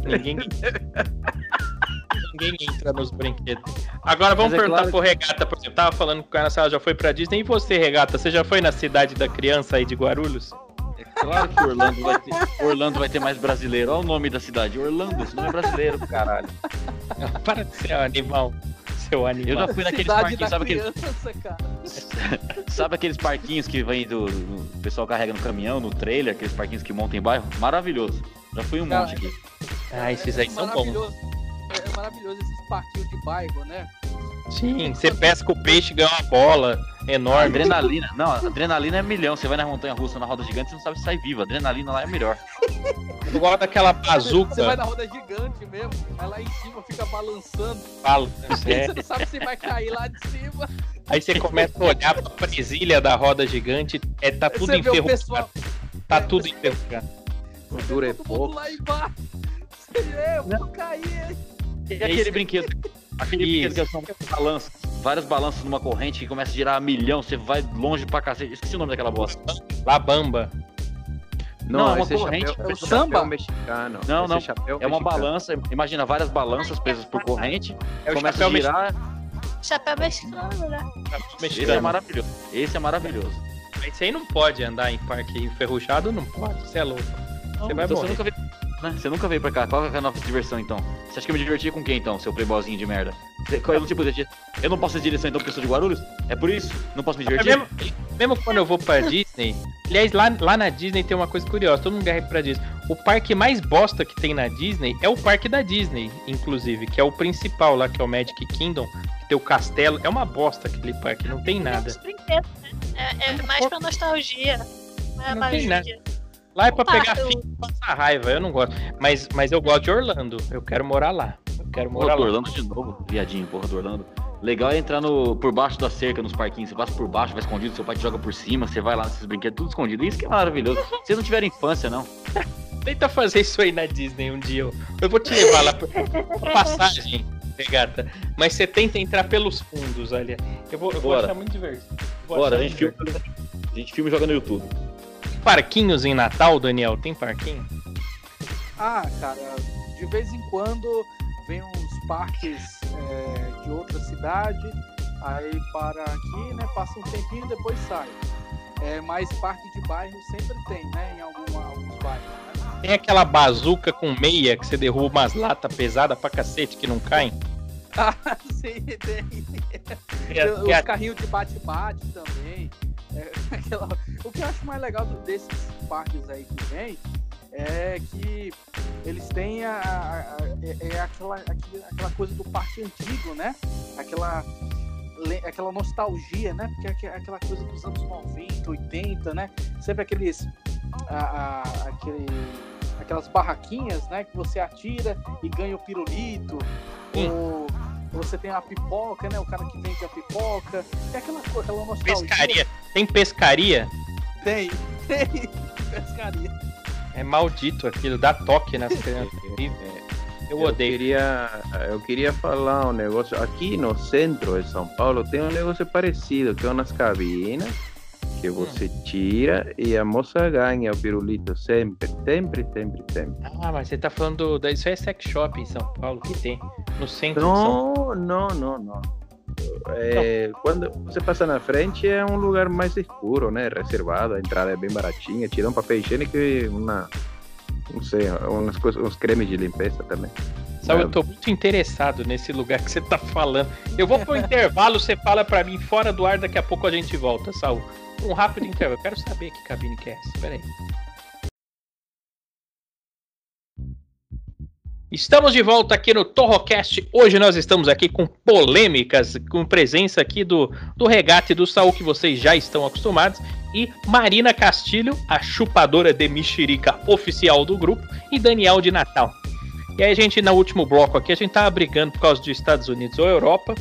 Ninguém, ninguém entra nos brinquedos. Agora vamos é perguntar claro pro Regata, por exemplo. Tava falando que o cara já foi pra Disney. E você, Regata, você já foi na cidade da criança aí de Guarulhos? Claro que Orlando vai ter, Orlando vai ter mais brasileiro. Olha o nome da cidade, Orlando. Esse nome é brasileiro, caralho. Para de ser um animal. Seu Eu animal. já fui naqueles Cidade parquinhos, sabe aqueles, criança, sabe aqueles parquinhos que vem do, do- o pessoal carrega no caminhão, no trailer, aqueles parquinhos que montam em bairro? Maravilhoso. Já fui um monte aqui. Ah, esses aí são bons. É, é maravilhoso esses parquinhos de bairro, né? Sim, você pesca o peixe e ganha uma bola enorme. Adrenalina. Não, adrenalina é milhão. Você vai na montanha russa, na roda gigante, você não sabe se sai vivo. Adrenalina lá é melhor. Igual daquela Você vai bazuca. na roda gigante mesmo, aí lá em cima fica balançando. Fala, é. Você não sabe se vai cair lá de cima. Aí você começa a olhar pra presilha da roda gigante. É, tá tudo você enferrujado. pessoal. Tá tudo enferrujado. O duro é pouco. lá embaixo. Você vê, eu vou cair. E aquele Esse- brinquedo? Aquele Isso. brinquedo que são balanças. Várias balanças numa corrente que começa a girar a milhão, você vai longe pra cacete. Esqueci o nome daquela bosta. Labamba. Não, é uma esse corrente. chapéu- É o esse samba? chapéu mexicano. Não, Esse não. chapéu É uma mexicano. balança, imagina várias balanças presas por corrente, É o começa a girar. Chapéu mexicano, né? mexicano. Esse é maravilhoso. Esse é maravilhoso. Esse aí não pode andar em parque enferrujado, não pode. Você é louco. Você vai então morrer. você nunca né? Você nunca veio pra cá. Qual que é a nossa diversão então? Você acha que eu me divertia com quem então, seu playboyzinho de merda? Qual é o tipo de Eu não posso ter direção então porque eu sou de Guarulhos? É por isso? Não posso me É divertir? mesmo, mesmo quando eu vou pra Disney, Disney. Aliás, lá, lá na Disney tem uma coisa curiosa, todo mundo guerra pra Disney. O parque mais bosta que tem na Disney é o parque da Disney, inclusive, que é o principal lá, que é o Magic Kingdom, que tem o castelo. É uma bosta aquele parque, não tem nada. Os brinquedos, né? É, é mais pra nostalgia. Não é Não mais tem nada. Lá é pra Opa, pegar eu- filho e passar raiva, eu não gosto. Mas, mas eu gosto de Orlando, eu quero morar lá. Eu quero Porra, morar do lá. Orlando de novo, viadinho, porra do Orlando. Legal é entrar no, por baixo da cerca nos parquinhos. Você passa por baixo, vai escondido, seu pai te joga por cima, você vai lá nesses brinquedos, tudo escondido. Isso que é maravilhoso. Vocês não tiveram infância, não. Tenta fazer isso aí na Disney um dia. Eu, eu vou te levar lá por passagem, regata. Mas você tenta entrar pelos fundos, olha. Eu vou, eu vou achar muito divertido. Bora, a gente, filma, a gente filma e joga no YouTube. Parquinhos em Natal, Daniel? Tem parquinho? Ah, cara, de vez em quando vem uns parques é, de outra cidade, aí para aqui, né? Passa um tempinho e depois sai. É, mas parque de bairro sempre tem, né? Em alguma, alguns bairros, né? Tem aquela bazuca com meia que você derruba umas latas pesadas pra cacete que não caem? Ah, sim, tem. É, Os é, carrinhos de bate-bate também. É, aquela- O que eu acho mais legal desses parques aí que vem é que eles têm a, a- a- é, é aquela, aquela coisa do parque antigo, né? Aquela, aquela nostalgia, né? Porque é aque- aquela coisa dos anos 90, 80, né? Sempre aqueles. a- aquele, aquelas barraquinhas, né? Que você atira e ganha o pirulito. Ou você tem a pipoca, né? O cara que vende a pipoca. É aquela, co- aquela nostalgia. pescaria. Tem pescaria? Tem, tem. Pescaria. É maldito aquilo, dá toque nas crianças. Eu odeio. Queria, eu queria falar um negócio. Aqui no centro de São Paulo tem um negócio parecido, que é umas cabinas que você tira e a moça ganha o pirulito sempre, sempre, sempre, sempre. Ah, mas você tá falando. Da... Isso é sex shop em São Paulo, que tem. No centro de São Paulo. Não, não, não, não. É, quando você passa na frente é um lugar mais escuro, né? Reservado, a entrada é bem baratinha, tira um papel higiênico e uma, não sei, umas coisas, uns cremes de limpeza também. Sabe, É. eu tô muito interessado nesse lugar que você tá falando. Eu vou pro intervalo, você fala pra mim fora do ar, daqui a pouco a gente volta, Saul. Um rápido intervalo. Eu quero saber que cabine que é essa. Pera aí. Estamos de volta aqui no Torrocast. Hoje nós estamos aqui com polêmicas, com presença aqui do, do regate do Saul, que vocês já estão acostumados, e Marina Castilho, a chupadora de mexerica oficial do grupo, e Daniel de Natal. E aí a gente, no último bloco aqui, a gente tava brigando por causa dos Estados Unidos ou Europa.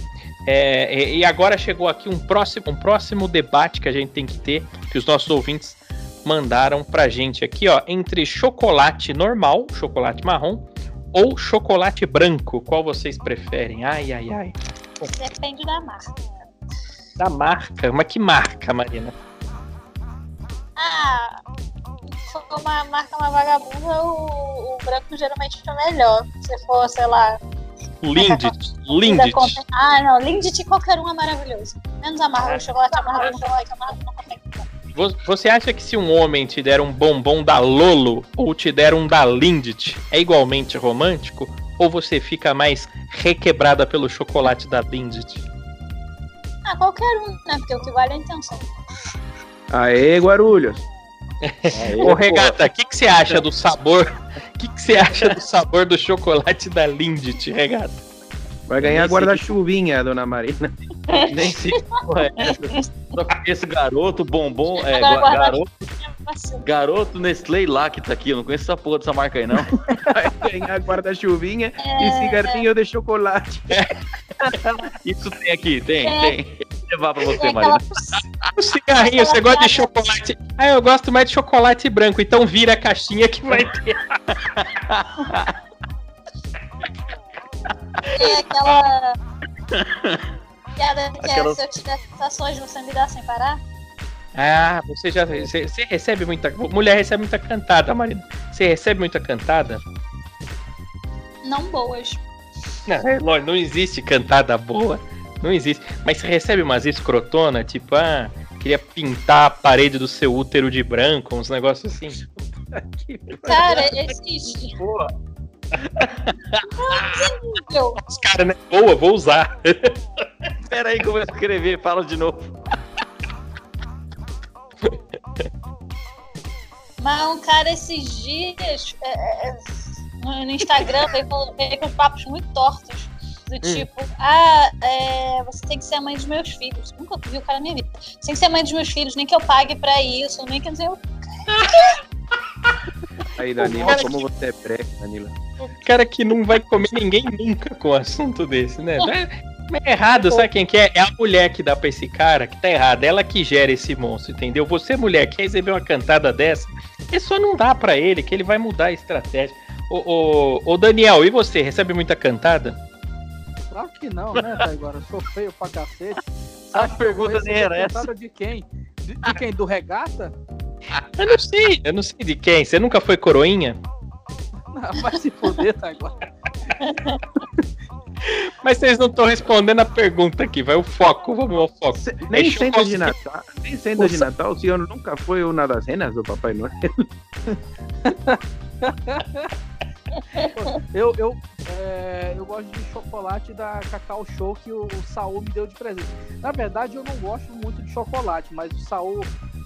É, e, agora chegou aqui um próximo, um próximo debate que a gente tem que ter, que os nossos ouvintes mandaram pra gente aqui, ó, entre chocolate normal, chocolate marrom, ou chocolate branco. Qual vocês preferem? Ai, ai, ai. Depende da marca. Da marca. Mas que marca, Marina? Ah, for uma marca uma vagabunda, o, o branco geralmente é melhor. Se for, sei lá. Lindt. Lindt. Ah, não, Lindt qualquer um é maravilhoso. Menos amargo, o chocolate amargo, o chocolate amargo não consegue. Vo- Você acha que se um homem te der um bombom da Lolo ou te der um da Lindt, é igualmente romântico? Ou você fica mais requebrada pelo chocolate da Lindt? Ah, qualquer um, né? Porque o que vale é a intenção. Aê, Guarulhos! Aí, Ô, Regata, o que, que você acha do sabor? O que, que você acha do sabor do chocolate da Lindt, Regata? Vai ganhar guarda-chuvinha, dona Marina. Nem sei que porra é essa. Só conheço garoto, bombom, é, garoto, garoto Nestlé lá que tá aqui. Eu não conheço essa porra dessa marca aí, não. Vai ganhar guarda-chuvinha e É, cigarrinho de chocolate. Isso tem aqui, tem, É. tem. Levar pra você, tem Marina. O cigarrinho, você gosta de chocolate? Ah, eu gosto mais de chocolate branco, então vira a caixinha que vai ter. Tem aquela. Piada que Aquela- é se eu te der sensações, você me dá sem parar? Ah, você já. Você, você recebe muita. Mulher recebe muita cantada, Marina. Você recebe muita cantada? Não boas. Não, é lógico, não existe cantada boa. Não existe. Mas você recebe umas escrotona, tipo, ah, queria pintar a parede do seu útero de branco, uns negócios assim. Cara, existe. Boa. Eu, Os caras, né? Boa, vou usar. Pera aí que eu vou escrever, fala de novo. Mas um cara esses dias é, é, no no Instagram veio com papos muito tortos. Do tipo, ah, é, você tem que ser a mãe dos meus filhos. Nunca vi o cara na minha vida. Você tem que ser a mãe dos meus filhos, nem que eu pague pra isso, nem que eu. Aí, Danilo, como você é pré, Danilo? O cara que não vai comer ninguém nunca com um assunto desse, né? Mas- mas é errado, sabe quem que é? É a mulher que dá pra esse cara que tá errado. Ela que gera esse monstro, entendeu? Você, mulher, quer receber uma cantada dessa, é só não dar pra ele, que ele vai mudar a estratégia. Ô, ô, ô Daniel, e você? Recebe muita cantada? Claro que não, né, agora? Eu sou feio pra cacete. A Sabe que eu pergunta nem era essa. De quem? De, de quem? Do regata? Eu não sei, eu não sei de quem. Você nunca foi coroinha? Não, vai se fuder, tá agora. Mas vocês não estão respondendo a pergunta aqui, vai o foco, vamos ao foco. Se- nem É sendo de. Natal, nem sendo de Natal, o senhor nunca foi uma das cenas do Papai Noel. Eu, eu, é, eu gosto de chocolate da Cacau Show que o, o Saul me deu de presente. Na verdade, eu não gosto muito de chocolate, mas o Saul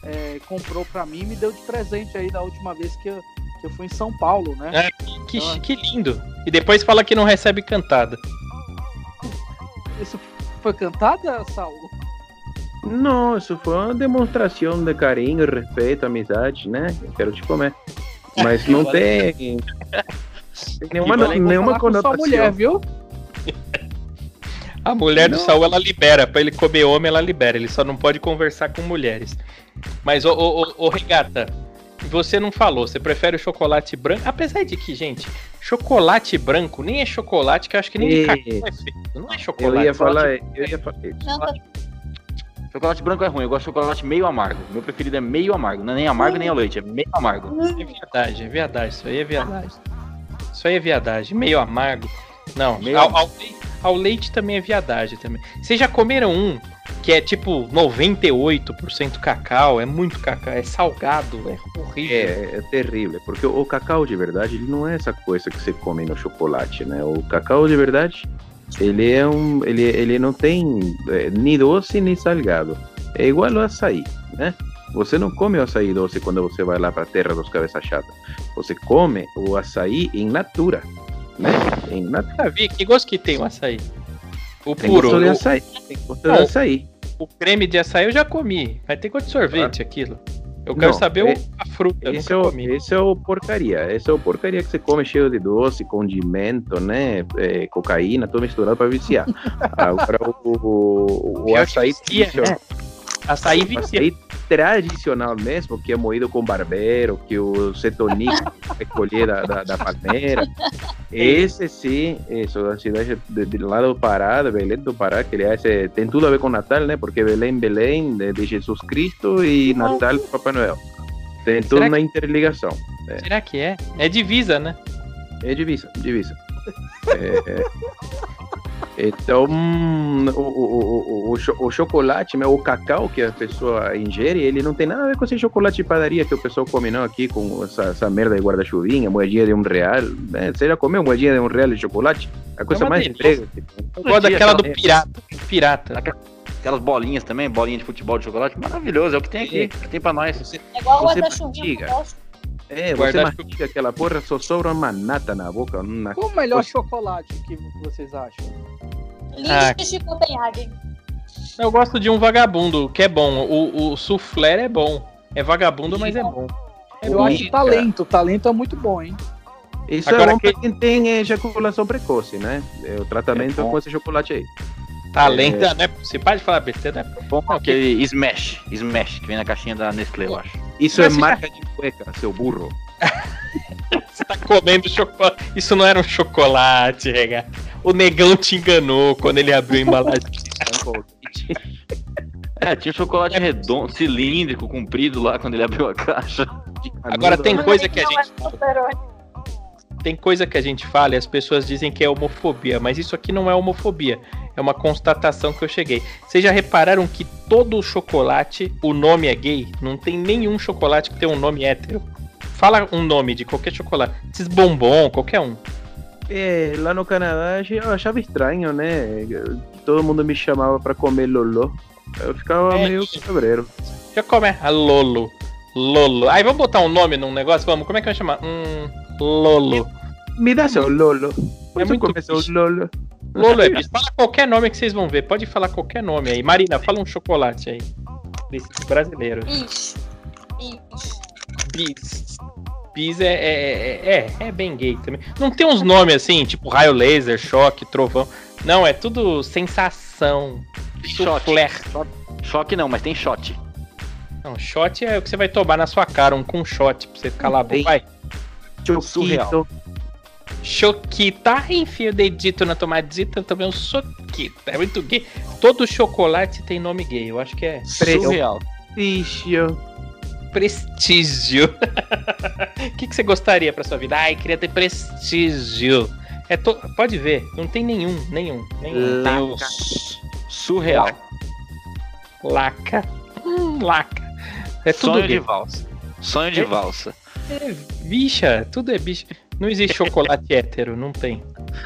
é, comprou pra mim e me deu de presente aí da última vez que eu, que eu fui em São Paulo, né? É. Que, que lindo. E depois fala que não recebe cantada. Isso foi cantada, Saul? Não, isso foi uma demonstração de carinho, respeito, amizade, né? Eu quero te comer. Mas não tem, tem nenhuma, Vou nenhuma conotação. mulher, viu? A mulher do Não. Saul, ela libera. Pra ele comer homem, ela libera. Ele só não pode conversar com mulheres. Mas, ô, ô, ô, ô, Regata, você não falou. Você prefere o chocolate branco? Apesar de que, gente, chocolate branco nem é chocolate, que eu acho que nem de Isso. cacau é feito. Não é Eu chocolate. ia falar, eu ia falar isso. Não, tá- Chocolate branco é ruim, eu gosto de chocolate meio amargo. Meu preferido é meio amargo, não é nem amargo nem ao leite, é meio amargo. É verdade, é verdade. Isso aí é verdade. Isso aí é viadagem. Meio amargo. Não, Meio ao, ao leite, ao leite também é viadagem também. Vocês já comeram um que é tipo 98% cacau? É muito cacau, é salgado, é horrível. É, é terrível, porque o cacau de verdade ele não é essa coisa que você come no chocolate, né? O cacau de verdade ele é um, ele, ele não tem é, nem doce nem salgado. É igual ao açaí, né? Você não come o açaí doce quando você vai lá para a terra dos cabeça chata. Você come o açaí em natura, né? Em natura. Vi, que gosto que tem o açaí? O Tem puro, gosto de o, açaí. Tem gosto Não. de açaí. o creme de açaí eu já comi. Vai ter gosto de sorvete aquilo. Eu quero Não, saber é- a fruta, Esse é, o, comi. esse é o porcaria. Esse é o porcaria que você come cheio de doce, condimento, né? É, cocaína, tudo misturado para viciar. Agora o, o, o açaí vicia, Açaí o vicia. açaí tradicional mesmo, que é moído com barbeiro, que o cetonico é colher da, da, da palmeira. Esse sim, isso, da cidade de, de lá do Pará, de Belém do Pará, que aliás é, tem tudo a ver com Natal, né? Porque Belém, Belém, de, de Jesus Cristo e Natal, Papai Noel. Tem tudo uma interligação. Será que é? É divisa, né? É divisa, divisa. É, então, o, o, o, o, cho- o chocolate, né, o cacau que a pessoa ingere, ele não tem nada a ver com esse chocolate de padaria que o pessoal come não aqui, com essa, essa merda de guarda-chuvinha, moedinha de um real. Né? Você já comeu moedinha de um real de chocolate? A coisa uma mais que tem. Eu gosto daquela do aquela- pirata. Pirata. Aquelas bolinhas também, bolinha de futebol de chocolate, maravilhoso, é o que tem aqui, que tem pra nós. Você, É igual Você guarda-chuvinha é, você Guarda-chuva. mastiga aquela porra, só sobra uma nata na boca. Uma... Qual o melhor chocolate que vocês acham? Ah. Lindt de Copenhague. Eu gosto de um vagabundo, que é bom. O, o soufflé é bom. É vagabundo, mas é bom. É Eu acho talento. Talento é muito bom, hein? Isso Agora é bom que- pra quem tem ejaculação precoce, né? É, o tratamento É é bom. com esse chocolate aí. Talento, né? Você pode falar besteira, né? Bom, aquele Smash, Smash, que vem na caixinha da Nestlé, eu acho. Isso Mas é marca de cueca, seu burro. Você tá comendo chocolate. Isso não era um chocolate, rega. O negão te enganou quando ele abriu a embalagem. É, tinha chocolate redondo, cilíndrico, comprido lá quando ele abriu a caixa. Agora tem coisa é que a gente é. Tem coisa que a gente fala e as pessoas dizem que é homofobia, mas isso aqui não é homofobia, é uma constatação que eu cheguei. Vocês já repararam que todo chocolate, o nome é gay? Não tem nenhum chocolate que tem um nome hétero. Fala um nome de qualquer chocolate. Esses bombom, qualquer um. É, lá no Canadá eu achava estranho, né? Todo mundo me chamava pra comer lolô. Eu ficava É, meio cabreiro. Já come a Lolo. Lolo. Aí vamos botar um nome num negócio? Vamos, como é que vai chamar? Hum, Lolo. Me dá seu Lolo. É muito começou bicho. Lolo. Lolo é bicho. Fala qualquer nome que vocês vão ver. Pode falar qualquer nome aí. Marina, fala um chocolate aí. Desses brasileiros. Bis. Bis. Bis. É, é, é, é, é bem gay também. Não tem uns nomes assim, tipo raio laser, choque, trovão. Não, é tudo sensação. Soufflé. Choque não, mas tem shot. Não, shot é o que você vai tomar na sua cara, um com shot, pra você calar a boca. Vai. Surreal. Choquita, enfia o dedito na tomadita, também um soquita. É muito gay. Todo chocolate tem nome gay, eu acho que é Surreal. Prestígio. prestígio. O que, que você gostaria pra sua vida? Ai, queria ter prestígio. É to... Pode ver, não tem nenhum, nenhum, nenhum. Tem o Surreal. laca. Hum, laca. É tudo Sonho gay. de valsa. Sonho de É? valsa. É bicha, tudo é bicha. Não existe chocolate hétero, não tem.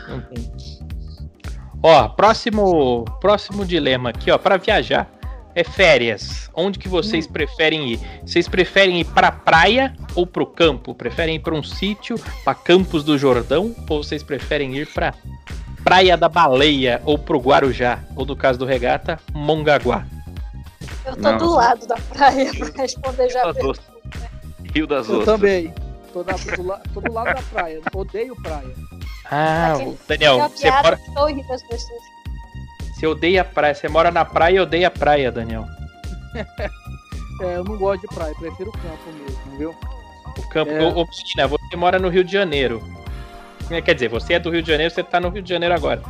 Não tem. Ó, próximo, próximo dilema aqui, ó, para viajar. É férias. Onde que vocês preferem ir? Vocês preferem ir pra praia ou pro campo? Preferem ir pra um sítio, pra Campos do Jordão? Ou vocês preferem ir pra Praia da Baleia ou pro Guarujá? Ou do caso do regata, Mongaguá? Eu tô Não. do lado da praia pra responder já. A Das Ostras. Rio das Eu também. Tô, na- do la- tô do lado da praia. Odeio praia. Ah, Aquele- Daniel, uma você mora, você odeia a praia. Você mora na praia e odeia a praia, Daniel. É, eu não gosto de praia, prefiro o campo mesmo, viu? O campo. É. Ô, Cristina, você mora no Rio de Janeiro. É, Quer dizer, você é do Rio de Janeiro, você tá no Rio de Janeiro agora.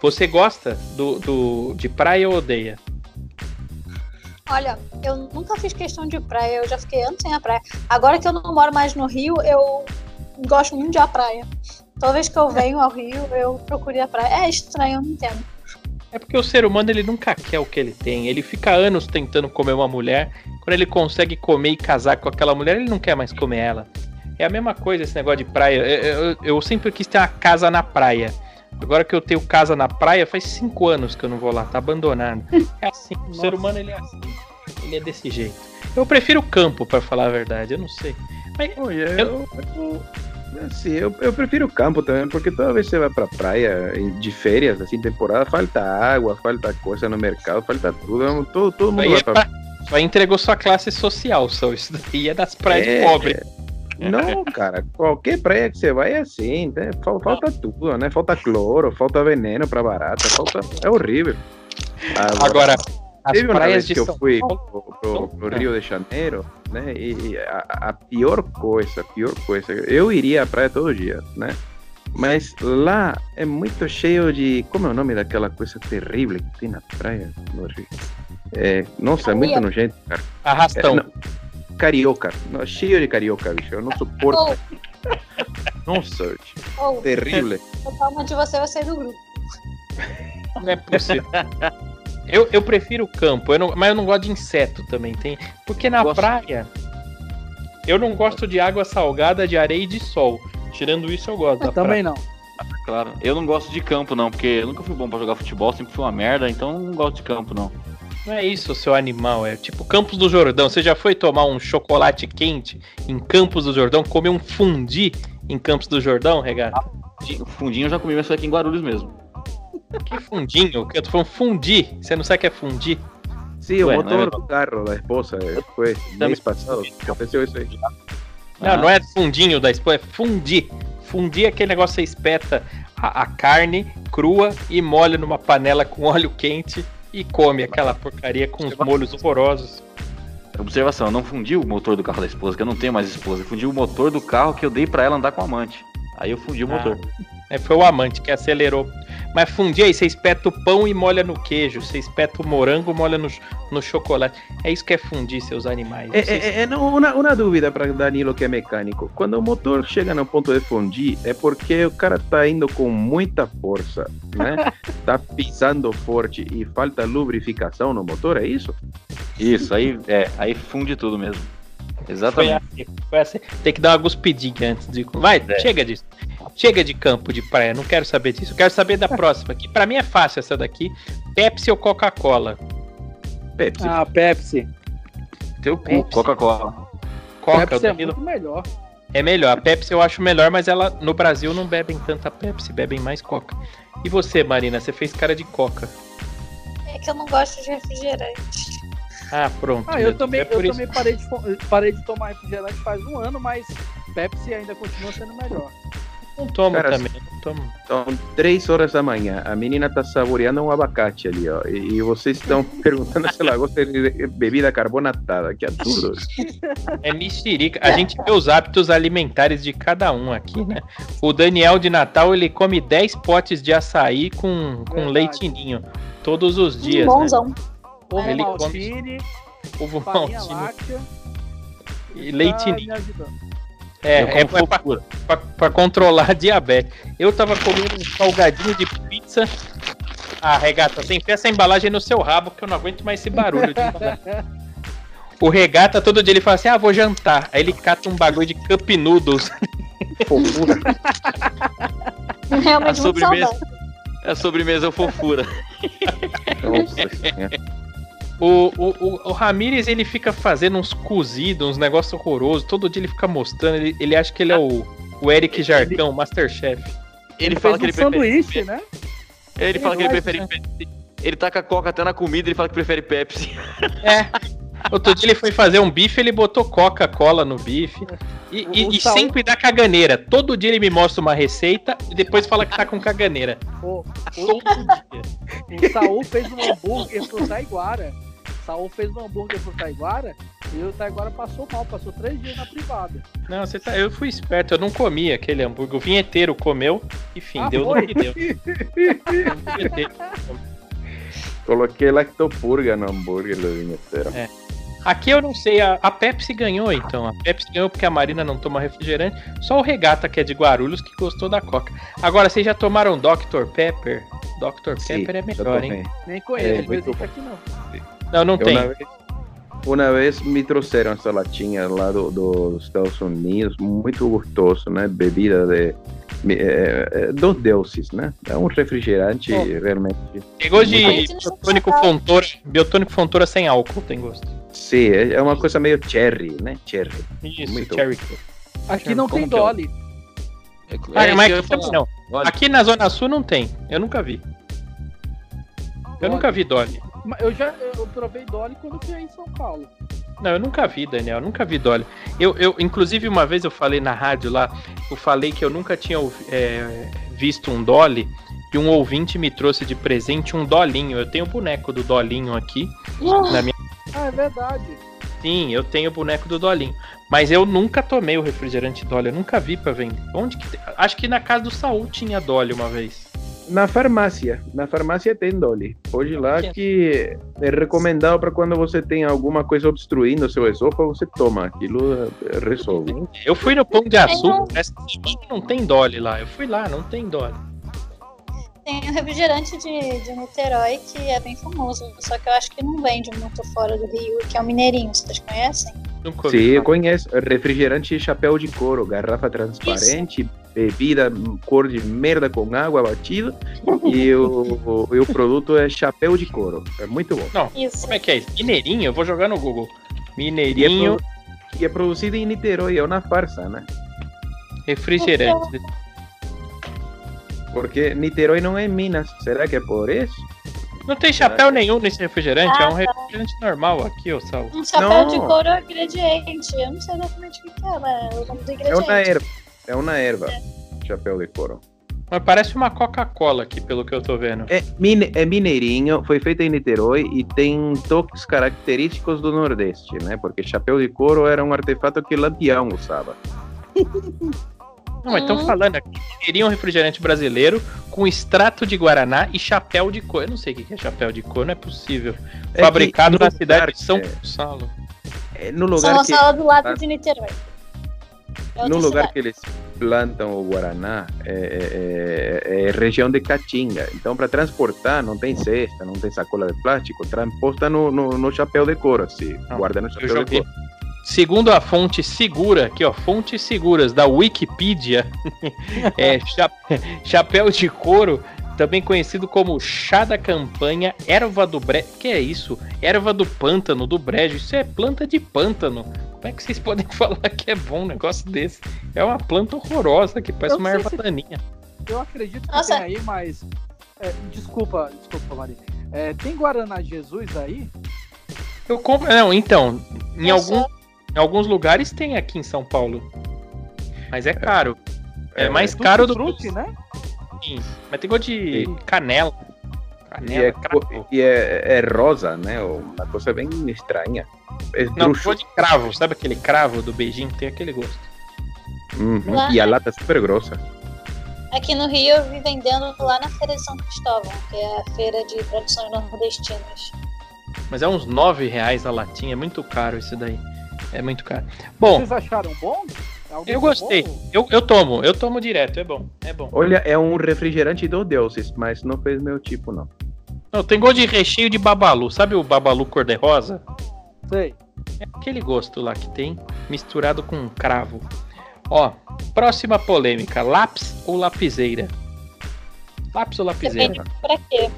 Você gosta do, do- de praia ou odeia? Olha, eu nunca fiz questão de praia, eu já fiquei anos sem a praia. Agora que eu não moro mais no Rio, eu gosto muito de ir à praia. Toda vez que eu venho ao Rio, eu procuro à praia. É estranho, eu não entendo. É porque o ser humano ele nunca quer o que ele tem. Ele fica anos tentando comer uma mulher. Quando ele consegue comer e casar com aquela mulher, ele não quer mais comer ela. É a mesma coisa esse negócio de praia. Eu, eu- eu sempre quis ter uma casa na praia. Agora que eu tenho casa na praia, faz cinco anos que eu não vou lá, tá abandonado. É assim, o ser humano ele é assim. Ele é desse jeito. Eu prefiro o campo, pra falar a verdade, eu não sei. Mas Olha, Eu- eu, eu, assim, eu, eu prefiro o campo também, porque toda vez que você vai pra praia de férias, assim, temporada, falta água, falta coisa no mercado, falta tudo. Todo, todo mundo vai é pra pra... só entregou sua classe social, só isso daí é das praias É, pobres. Não, cara, qualquer praia que você vai é assim, né? Fal- falta tudo, né? Falta cloro, falta veneno pra barata, falta. É horrível. Agora, as teve uma praias vez de que eu fui pro, pro- pro Rio de Janeiro, né? E a, a pior coisa, a pior coisa, eu iria à praia todo dia, né? Mas lá é muito cheio de. Como é o nome daquela coisa terrível que tem na praia no Rio? É, nossa, é muito nojento, cara. Arrastão. É, não, carioca. Não, cheio de carioca, bicho. Eu não suporto. Nossa, bicho. Ou, terrível. totalmente de você vai sair do grupo. Não é possível. eu, eu prefiro o campo, eu não- mas eu não gosto de inseto também. Tem, porque na Gosto. praia eu não gosto de água salgada, de areia e de sol. Tirando isso, eu gosto da Também não. Claro. Eu não gosto de campo, não, porque eu nunca fui bom pra jogar futebol, sempre fui uma merda, então eu não gosto de campo, não. Não é isso, seu animal. É tipo Campos do Jordão. Você já foi tomar um chocolate quente em Campos do Jordão? Comer um fundi em Campos do Jordão, regata? O fundinho eu já comi, mas foi aqui em Guarulhos mesmo. Que fundinho? Que eu tô falando fundi. Você não sabe o que é fundi? Sim, o Ué, é motor do carro da esposa foi mês passado. Aconteceu isso aí. Não, Ah. não é fundinho da esposa, é fundi. Fundi é aquele negócio que você espeta a, a carne crua e molha numa panela com óleo quente e come aquela porcaria com os molhos horrorosos. Observação, eu não fundi o motor do carro da esposa, que eu não tenho mais esposa. Eu fundi o motor do carro que eu dei pra ela andar com o amante. Aí eu fundi o Ah. motor. É, foi o amante que acelerou. Mas fundir aí, você espeta o pão e molha no queijo. Você espeta o morango e molha no, no chocolate. É isso que é fundir seus animais. É, Vocês- é, é, não, uma, uma dúvida para Danilo que é mecânico. Quando o motor chega no ponto de fundir, é porque o cara tá indo com muita força, né? tá pisando forte e falta lubrificação no motor, é isso? Isso, aí é, aí funde tudo mesmo. Foi Exatamente. assim, foi assim. Tem que dar uma guspidinha antes de. Vai, É. chega disso. Chega de campo de praia, não quero saber disso. Eu quero saber da próxima aqui. Pra mim é fácil essa daqui. Pepsi ou Coca-Cola? Pepsi. Ah, Pepsi. Teu cu, Pepsi. Coca-Cola. Coca. Pepsi o é muito melhor. É melhor. A Pepsi eu acho melhor, mas ela no Brasil não bebem tanta Pepsi, bebem mais Coca. E você, Marina, você fez cara de Coca. É que eu não gosto de refrigerante. Ah, pronto. Ah, eu também, É eu isso. também parei, de, parei de tomar refrigerante faz um ano, mas Pepsi ainda continua sendo melhor. Não tomo Cara, também, não tomo. São três horas da manhã. A menina tá saboreando um abacate ali, ó. E, e vocês estão perguntando se ela gosta de bebida carbonatada. Que absurdo. É mexerica. A gente vê os hábitos alimentares de cada um aqui, né? O Daniel de Natal, ele come 10 potes de açaí com, com Verdade. ninho. Todos os dias, né? Bonzão. Ovo Ele come Ovo farinha maltine láctea e leite tá. É, é pra, fofura. pra- pra controlar a diabetes. Eu tava comendo um salgadinho de pizza. Ah, regata, você enfia essa embalagem no seu rabo que eu não aguento mais esse barulho. O regata, todo dia ele fala assim: ah, vou jantar. Aí ele cata um bagulho de cup noodles. Fofura. Realmente A sobremesa. saudável. A sobremesa é o fofura. Nossa. O, o, o, o Ramírez, ele fica fazendo uns cozidos, uns negócios horrorosos. Todo dia ele fica mostrando. Ele, ele acha que ele é o, o Eric Jarcão, Masterchef. Ele, fala que ele um prefere. sanduíche, né? Ele fala que ele prefere. Pepsi. Ele taca coca até na comida e fala que prefere Pepsi. É. Outro dia ele foi fazer um bife, ele botou Coca-Cola no bife. E, e- O- o e sempre dá caganeira. Todo dia ele me mostra uma receita e depois fala que tá com caganeira. O, o, Todo dia. o Saul fez um hambúrguer pro Taiguara. Saul fez um hambúrguer pro Taiguara e o Taiguara passou mal, passou três dias na privada. Não, você tá, eu fui esperto, eu não comi aquele hambúrguer. O vinheteiro comeu, enfim, Ah, deu foi? no que deu. Coloquei lactopurga no hambúrguer do vinheteiro. Aqui eu não sei, a, a Pepsi ganhou então. A Pepsi ganhou porque a Marina não toma refrigerante. Só o Regata, que é de Guarulhos, que gostou da Coca. Agora, vocês já tomaram Dr. Pepper? Dr. Pepper é melhor, hein? Nem conheço, É, bom. aqui não. Não, não Eu, tem. Vez, uma vez me trouxeram essa latinha lá do, dos Estados Unidos, muito gostoso, né? Bebida de. É, é, dos deuses, né? É um refrigerante Oh. realmente. Tem gosto de biotônico fontora, biotônico fontora sem álcool, tem gosto. Sim, é é uma coisa meio cherry, né? Cherry. Isso, Muito cherry. Aqui não tem é? Dolly. Ah, É, mas eu ia aqui também não. Olha, Aqui na Zona Sul não tem. Eu nunca vi. Eu nunca vi Dolly. Mas Eu já eu provei Dolly quando fui em São Paulo. Não, eu nunca vi, Daniel. Eu nunca vi Dolly. Eu, eu, inclusive, uma vez eu falei na rádio lá, eu falei que eu nunca tinha é, visto um Dolly e um ouvinte me trouxe de presente um Dolinho. Eu tenho o boneco do Dolinho aqui. Na minha... Ah, é verdade. Sim, eu tenho o boneco do Dolinho. Mas eu nunca tomei o refrigerante Dolly. Eu nunca vi pra vender. Onde que tem? Acho que na casa do Saul tinha Dolly uma vez. Na farmácia, na farmácia tem Dolly. Pode ir lá que é recomendado para quando você tem alguma coisa obstruindo o seu esôfago, você toma. Aquilo resolve. Eu fui no Pão de Açúcar, Não. essa semana não tem Dolly lá. Eu fui lá, não tem Dolly. Tem um refrigerante de, de Niterói que é bem famoso, só que eu acho que não vende muito fora do Rio, que é o Mineirinho, vocês conhecem? Sim, eu conheço. Refrigerante chapéu de couro, garrafa transparente, bebida cor de merda com água batida e o, o, e o produto é chapéu de couro. É muito bom. Isso. Como é que é isso? Mineirinho? Eu vou jogar no Google. E é, Mineirinho pro- e é produzido em Niterói, é uma farsa, né? refrigerante. Porque Niterói não é Minas. Será que é por isso? Não tem chapéu nenhum nesse refrigerante, é um refrigerante normal aqui, ô Sal. Um chapéu Não. de couro é ingrediente. Eu não sei exatamente o que é, mas é o nome do É ingrediente. uma erva. É uma erva. Chapéu de couro. Mas parece uma Coca-Cola aqui, pelo que eu tô vendo. É, mine, é mineirinho, foi feito em Niterói e tem toques característicos do Nordeste, né? Porque chapéu de couro era um artefato que Lampião usava. Não, mas estão falando aqui. Queria um refrigerante brasileiro com extrato de Guaraná e chapéu de couro. Eu não sei o que que é chapéu de couro, não é possível. É Fabricado que na cidade de São que- Gonçalo. É, no São lugar que Gonçalo do lado de Niterói. É no lugar cidade. que eles plantam o guaraná é, é- é- é região de Caatinga. Então, para transportar, não tem cesta, não tem sacola de plástico, transporta no, no, no chapéu de couro, assim, Não, guarda no chapéu de couro. Segundo a fonte segura, aqui ó, fontes seguras da Wikipedia, é, cha- chapéu de couro, também conhecido como chá da campanha, erva do brejo. Que é isso? Erva do pântano, do brejo. Isso é planta de pântano. Como é que vocês podem falar que é bom um negócio desse? É uma planta horrorosa que parece uma erva se- daninha. Eu acredito que Nossa. tem aí, mas. é, desculpa, desculpa, Maria. É, tem Guaraná Jesus aí? Eu compro. Não, então, em, Eu algum, em alguns lugares tem aqui em São Paulo. Mas é caro. É, É, mais Tutti caro do Frutti, né? Sim, Mas tem gosto de Sim. canela. E Canela, é, e é, é rosa, né? Uma coisa bem estranha. É Não, bruxo. gosto de cravo. Sabe aquele cravo do beijinho? Tem aquele gosto. Uhum. Lá- E a lata é super grossa. Aqui no Rio eu vi vendendo lá na Feira de São Cristóvão, que é a feira de produções nordestinas. Mas é uns 9 reais a latinha. É muito caro isso daí. É muito caro. Bom, Vocês acharam bom? Alguém eu gostei. Eu, eu tomo. Eu tomo direto. É bom. É bom. Olha, é um refrigerante dos deuses, mas não fez meu tipo, não. Não, tem gosto de recheio de babalu. Sabe o babalu cor-de-rosa? Sei. É aquele gosto lá que tem misturado com cravo. Ó, próxima polêmica: lápis ou lapiseira? Lápis ou lapiseira? Depende pra quê.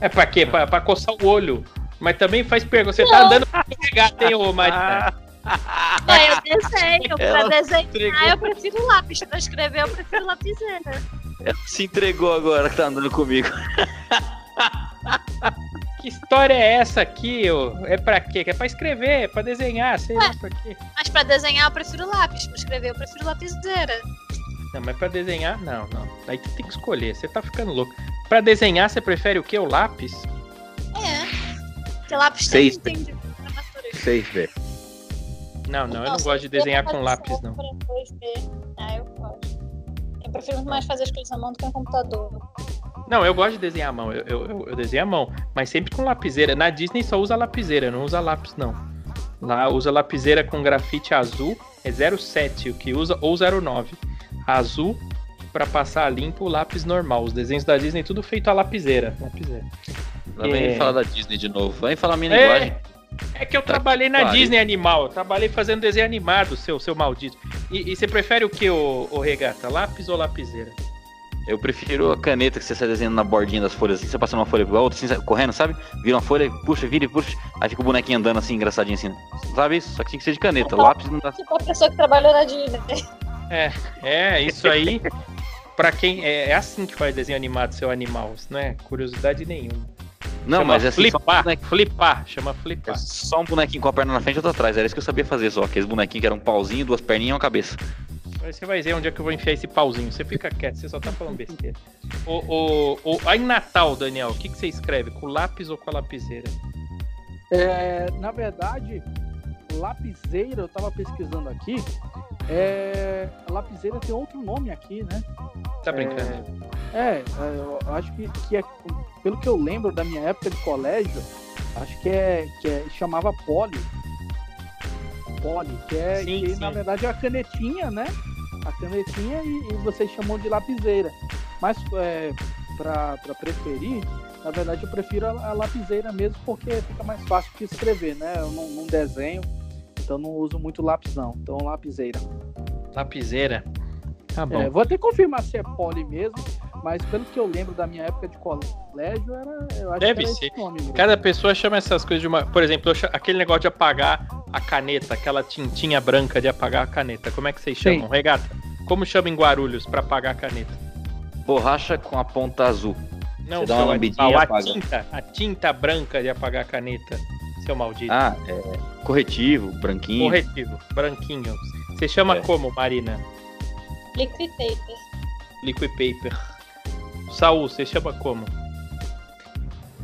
É pra quê? Pra, pra coçar o olho. Mas também faz pergunta. Você tá Não. andando pra pegar, tem ô Marina? Não, eu desenho. Pra Ela desenhar entregou. eu prefiro lápis. Pra escrever eu prefiro lapiseira. Ela se entregou agora que tá andando comigo. Que história é essa aqui? ô? É pra quê? Que É pra escrever, é pra desenhar, sei lá pra quê. Mas pra desenhar eu prefiro lápis. Pra escrever eu prefiro lapiseira. Não, mas pra desenhar, não, não. Aí tu tem que escolher, você tá ficando louco. Pra desenhar, você prefere o quê? O lápis? É. Porque lápis Seis. tem, de natureza. Seis vezes. Não, não, eu não gosto de desenhar com lápis, não. Ah, eu gosto. Eu prefiro mais fazer as coisas à mão do que no computador. Não, eu gosto de desenhar à mão, eu, eu, eu- desenho à mão, mas sempre com lapiseira. Na Disney só usa lapiseira, não usa lápis, não. Lá usa lapiseira com grafite azul, é 07 o que usa, ou 09. Azul, pra passar limpo, o lápis normal. Os desenhos da Disney tudo feito a lapiseira. lapiseira. Lá vem É. falar da Disney de novo. Vem falar minha É. linguagem. É que eu Tá trabalhei na. Disney animal, eu trabalhei fazendo desenho animado, seu, seu maldito. E, e você prefere o que, o, o regata? Lápis ou lapiseira? Eu prefiro a caneta que você sai desenhando na bordinha das folhas, assim, você passa uma folha igual outra, assim, correndo, sabe? Vira uma folha, puxa, vira e puxa, aí fica o bonequinho andando assim, engraçadinho assim. Sabe isso? Só que tinha que ser de caneta. Lápis não dá. Tipo a pessoa que trabalhou na Disney. É, isso aí, pra quem. É, é assim que faz desenho animado, seu animal. Isso não é curiosidade nenhuma. Não, chama mas é assim, só um flipar, bonequinho- flipar, chama flipar. é só um bonequinho com a perna na frente e outra atrás. Era isso que eu sabia fazer só. Aqueles bonequinhos que eram um pauzinho, duas perninhas e uma cabeça. Aí você vai ver onde é que eu vou enfiar esse pauzinho. Você fica quieto, você só tá falando besteira. O, o, o, aí em Natal, Daniel, o que, que você escreve? Com lápis ou com a lapiseira? É, na verdade, lapiseira, eu tava pesquisando aqui. É, a lapiseira tem outro nome aqui, né? Tá brincando? É, é, eu acho que, que é, pelo que eu lembro da minha época de colégio, acho que é, que é chamava poli. Poli, que é Sim, que sim. na verdade é a canetinha, né? A canetinha e, e vocês chamam de lapiseira. Mas é, para preferir, na verdade eu prefiro a, a lapiseira mesmo porque fica mais fácil de escrever, né? Eu não, não desenho, então não uso muito lápis não. Então lapiseira. Lapiseira. Tá bom. É, vou até confirmar se é poli mesmo, mas pelo que eu lembro da minha época de colégio, era, eu acho Deve que era ser. esse nome. mesmo. Cada pessoa chama essas coisas de uma. Por exemplo, aquele negócio de apagar a caneta, aquela tintinha branca de apagar a caneta. Como é que vocês Sim. chamam? Regata? Como chama em Guarulhos pra apagar a caneta? Borracha com a ponta azul. Não, Você dá uma lambidinha a apaga. tinta, a tinta branca de apagar a caneta, seu maldito. Ah, é. Corretivo, branquinho. Corretivo, branquinho. Você chama É. como, Marina? Liquid paper. Liquid paper. Saul, você chama como?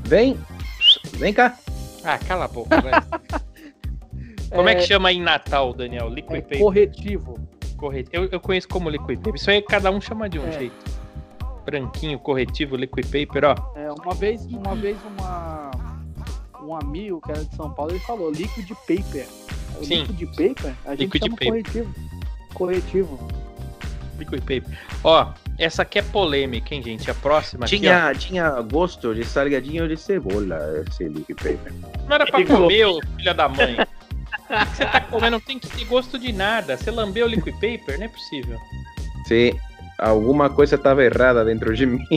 Vem, vem cá. Ah, cala a boca, vai. Como é que chama em Natal, Daniel? É Liquid paper. corretivo. Corretivo. Eu, eu conheço como liquid paper. Isso aí cada um chama de um É. jeito. Branquinho, corretivo, liquid paper, ó. É, uma vez, uma vez uma, um amigo que era de São Paulo, ele falou liquid paper. O Sim. Liquid paper, a gente Liquid chama paper. corretivo. Corretivo. Liquid paper. Ó, essa aqui é polêmica, hein, gente? A próxima aqui, ó. Tinha, tinha gosto de salgadinho de cebola esse liquid paper. Não era pra comer, ô filha da mãe. O que você tá comendo não tem que ter gosto de nada. Você lambeu o liquid paper? Não é possível. Se alguma coisa estava errada dentro de mim.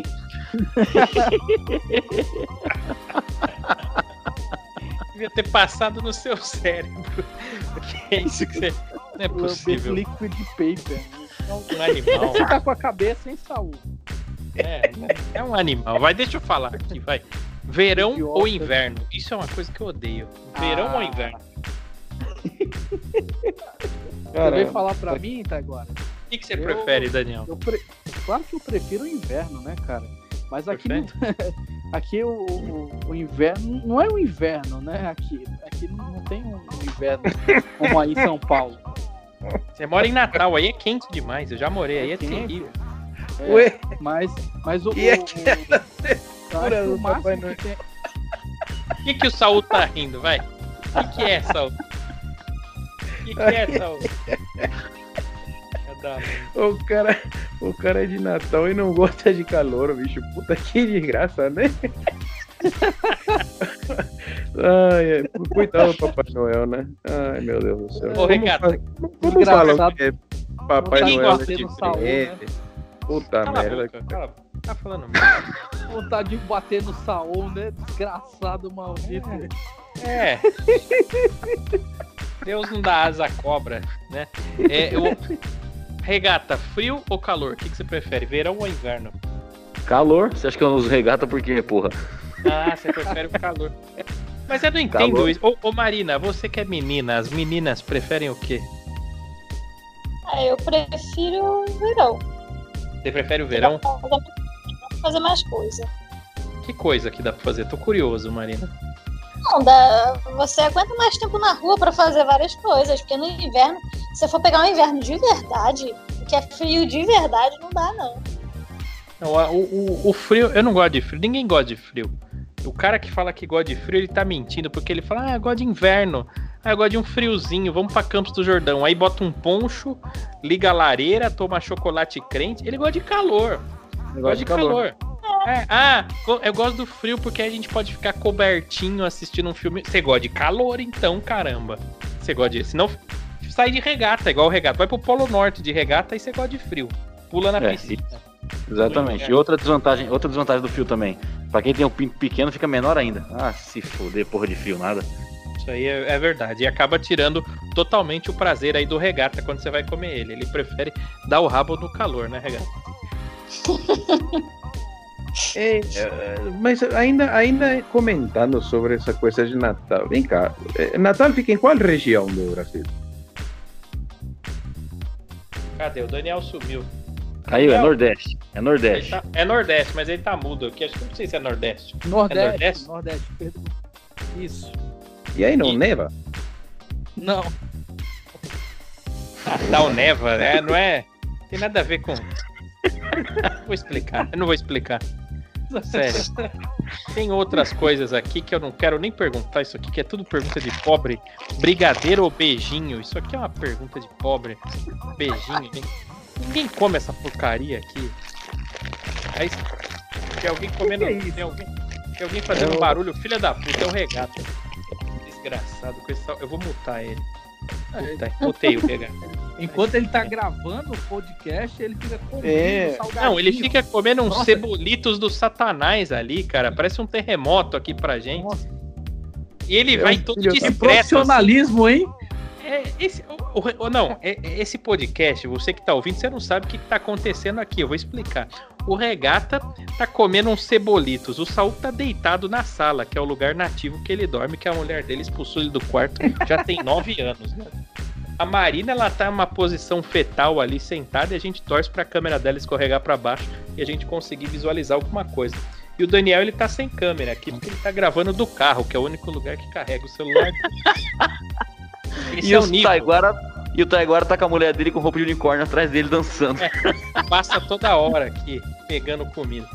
Devia ter passado no seu cérebro. Porque é isso que você. Não é possível. liquid paper. Um animal. Você tá com a cabeça em saúde. É, é um animal. Vai, deixa eu falar aqui, vai. Verão Idiota. ou inverno? Isso é uma coisa que eu odeio. Verão Ah. ou inverno? Você Cara, veio falar pra mim, tá agora? O que, que você Eu- prefere, Daniel? Eu pre- Claro que eu prefiro o inverno, né, cara? Mas aqui, aqui o, o, o inverno não é o inverno, né? Aqui, aqui não tem um inverno como aí em São Paulo. Você mora em Natal, aí é quente demais. Eu já morei, aí é quente. terrível. É, Ué, Mas, mas o. E o- aquela que do o Papai Noel? O que, que o Saul tá rindo, vai? O que, que é, Saul? O que, que é, Saul? O cara, o cara é de Natal e não gosta de calor, bicho. Puta que desgraça, né? Ai, é. Coitado do Papai Noel, né? Ai, meu Deus do céu. Ô, Como Regata, fa- Como falam que é Papai de Noel de no Saul, presente? Puta Cala merda. boca, cala. Tá falando merda. Vontade de bater no Saul, né? Desgraçado maldito. É. Deus não dá asa à cobra, né? É, eu- Regata, frio ou calor? O que, que você prefere, verão ou inverno? Calor? Você acha que eu não uso regata por quê, porra? Ah, você prefere o calor. Mas eu não entendo Calor. isso. Ô, ô, Marina, você que é menina, as meninas preferem o quê? Ah, eu prefiro o verão. Você prefere o verão? Dá pra fazer mais coisa. Que coisa que dá pra fazer? Tô curioso, Marina. Não, dá, você aguenta mais tempo na rua pra fazer várias coisas, porque no inverno, se você for pegar um inverno de verdade, que é frio de verdade, não dá não. Não, o, o, o frio, eu não gosto de frio, ninguém gosta de frio. O cara que fala que gosta de frio, ele tá mentindo, porque ele fala, ah, eu gosto de inverno. Ah, eu gosto de um friozinho, vamos pra Campos do Jordão. Aí bota um poncho, liga a lareira, toma chocolate crente. Ele gosta de calor. Gosta de calor. É, ah, eu gosto do frio porque a gente pode ficar cobertinho assistindo um filme. Você gosta de calor, então, caramba. Você gosta de. Senão, sai de regata, igual regata. Vai pro Polo Norte de regata e você gosta de frio. Pula na É, piscina. Exatamente. E outra desvantagem, outra desvantagem do fio também. Pra quem tem um pinto pequeno, fica menor ainda. Ah, se foder, porra de fio, nada. Isso aí é, é verdade. E acaba tirando totalmente o prazer aí do regata quando você vai comer ele. Ele prefere dar o rabo no calor, né, regata? É, é, mas ainda, ainda comentando sobre essa coisa de Natal. Vem cá, é, Natal fica em qual região do Brasil? Cadê? O Daniel sumiu. Caiu, é Não. Nordeste. É Nordeste. tá- é Nordeste, mas ele tá mudo aqui. Acho que não sei se é Nordeste. Nordeste, É Nordeste? Nordeste, perdão. Isso. E aí não E- neva? Não. Natal neva, né? Não é. Tem nada a ver com. Vou explicar. Eu não vou explicar. Sério. Tem outras coisas aqui que eu não quero nem perguntar. Isso aqui que é tudo pergunta de pobre. Brigadeiro ou beijinho? Isso aqui é uma pergunta de pobre. Beijinho. Ninguém, ninguém come essa porcaria aqui. Aí tem alguém comendo. Que que é isso? tem, alguém, tem alguém fazendo É o- barulho. Filha da puta, é o regata. Desgraçado. com esse sal- Eu vou mutar ele. Puta, mutei o regata. Enquanto ele tá gravando o podcast, ele fica comendo É. salgadinho. Não, ele fica comendo uns Nossa. cebolitos do satanás ali, cara. Parece um terremoto aqui pra gente. Nossa, E ele É vai um todo filho da- que discreto. assim. profissionalismo, hein? É, esse, o- o- o- não, é- é esse podcast, você que tá ouvindo, você não sabe o que, que tá acontecendo aqui. Eu vou explicar. O Regata tá comendo uns cebolitos. O Saul tá deitado na sala, que é o lugar nativo que ele dorme, que a mulher dele expulsou ele do quarto já tem nove anos. Né? A Marina, ela tá numa posição fetal ali, sentada, e a gente torce pra câmera dela escorregar pra baixo e a gente conseguir visualizar alguma coisa. E o Daniel, ele tá sem câmera aqui, porque ele tá gravando do carro, que é o único lugar que carrega o celular. Esse E, é o nível. Taiguara, e o Taiguara tá com a mulher dele com roupa de unicórnio atrás dele dançando. passa toda hora aqui pegando comida.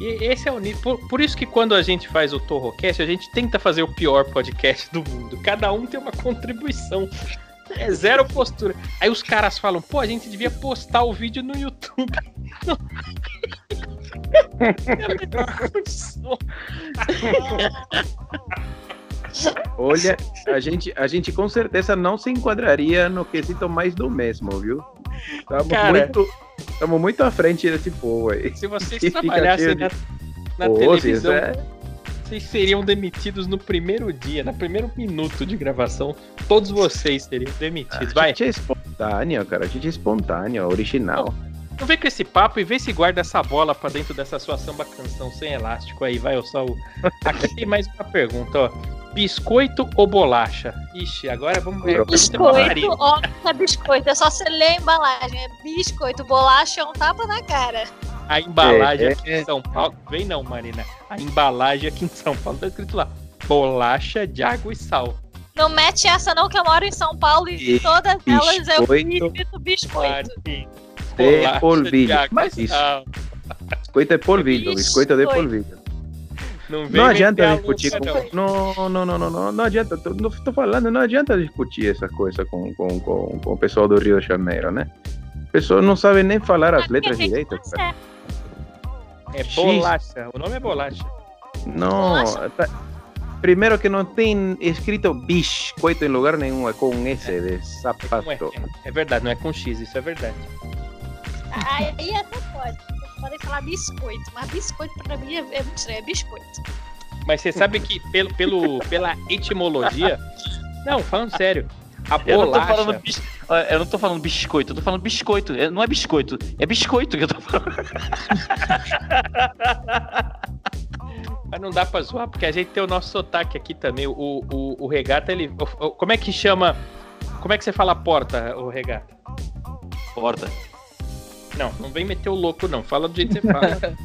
E esse é o nível. Por, por isso que quando a gente faz o Torrocast, a gente tenta fazer o pior podcast do mundo. Cada um tem uma contribuição. É zero postura. Aí os caras falam, pô, a gente devia postar o vídeo no YouTube. Não. É a melhor condição. Olha, a gente, a gente com certeza não se enquadraria no quesito mais do mesmo, viu? Estamos Cara. muito, estamos muito à frente desse povo aí. Se vocês Fica trabalhassem cheio de na, na Pô, televisão. é- Vocês seriam demitidos no primeiro dia, no primeiro minuto de gravação. Todos vocês seriam demitidos. A Vai, gente é espontâneo, cara. A gente é espontâneo, original. não vem com esse papo e vê se guarda essa bola pra dentro dessa sua samba canção sem elástico aí, vai, ô Saul. Aqui tem mais uma pergunta, ó. Biscoito ou bolacha? Ixi, agora vamos ver. Biscoito, óbvio que é biscoito. É só você ler a embalagem. É biscoito. Bolacha é um tapa na cara. A embalagem É, aqui em São Paulo. Vem não, Marina. A embalagem aqui em São Paulo tá escrito lá: bolacha de água e sal. Não mete essa não, que eu moro em São Paulo e E todas elas eu biscoito. escrito biscoito. Marina, De polvilho. de água Mas isso. sal. Biscoito é polvilho, biscoito de Biscoito. polvilho. Não, vem Não adianta a discutir com. Não, não, não, não, não, não adianta. Tô, não tô falando, não adianta discutir essas coisas com, com, com, com o pessoal do Rio de Janeiro, né? O pessoal não sabe nem falar as letras direitas, tá cara. É bolacha. O nome é bolacha. Não, Bolacha? tá- primeiro que não tem escrito biscoito em lugar nenhum, é com S de Não é, sapato. é verdade, não é com X, isso é verdade. Aí até pode. Podem falar biscoito, mas biscoito pra mim é, é muito estranho. É biscoito. Mas você sabe que pelo, pelo, pela etimologia. Não, falando sério. A Eu não tô falando bis... Eu não tô falando biscoito, eu tô falando biscoito. É- Não é biscoito, é biscoito que eu tô falando. Mas não dá pra zoar, porque a gente tem o nosso sotaque aqui também. O, o, o regata, ele. como é que chama. Como é que você fala porta, o regata? Porta. Não, não vem meter o louco, não. Fala do jeito que você fala.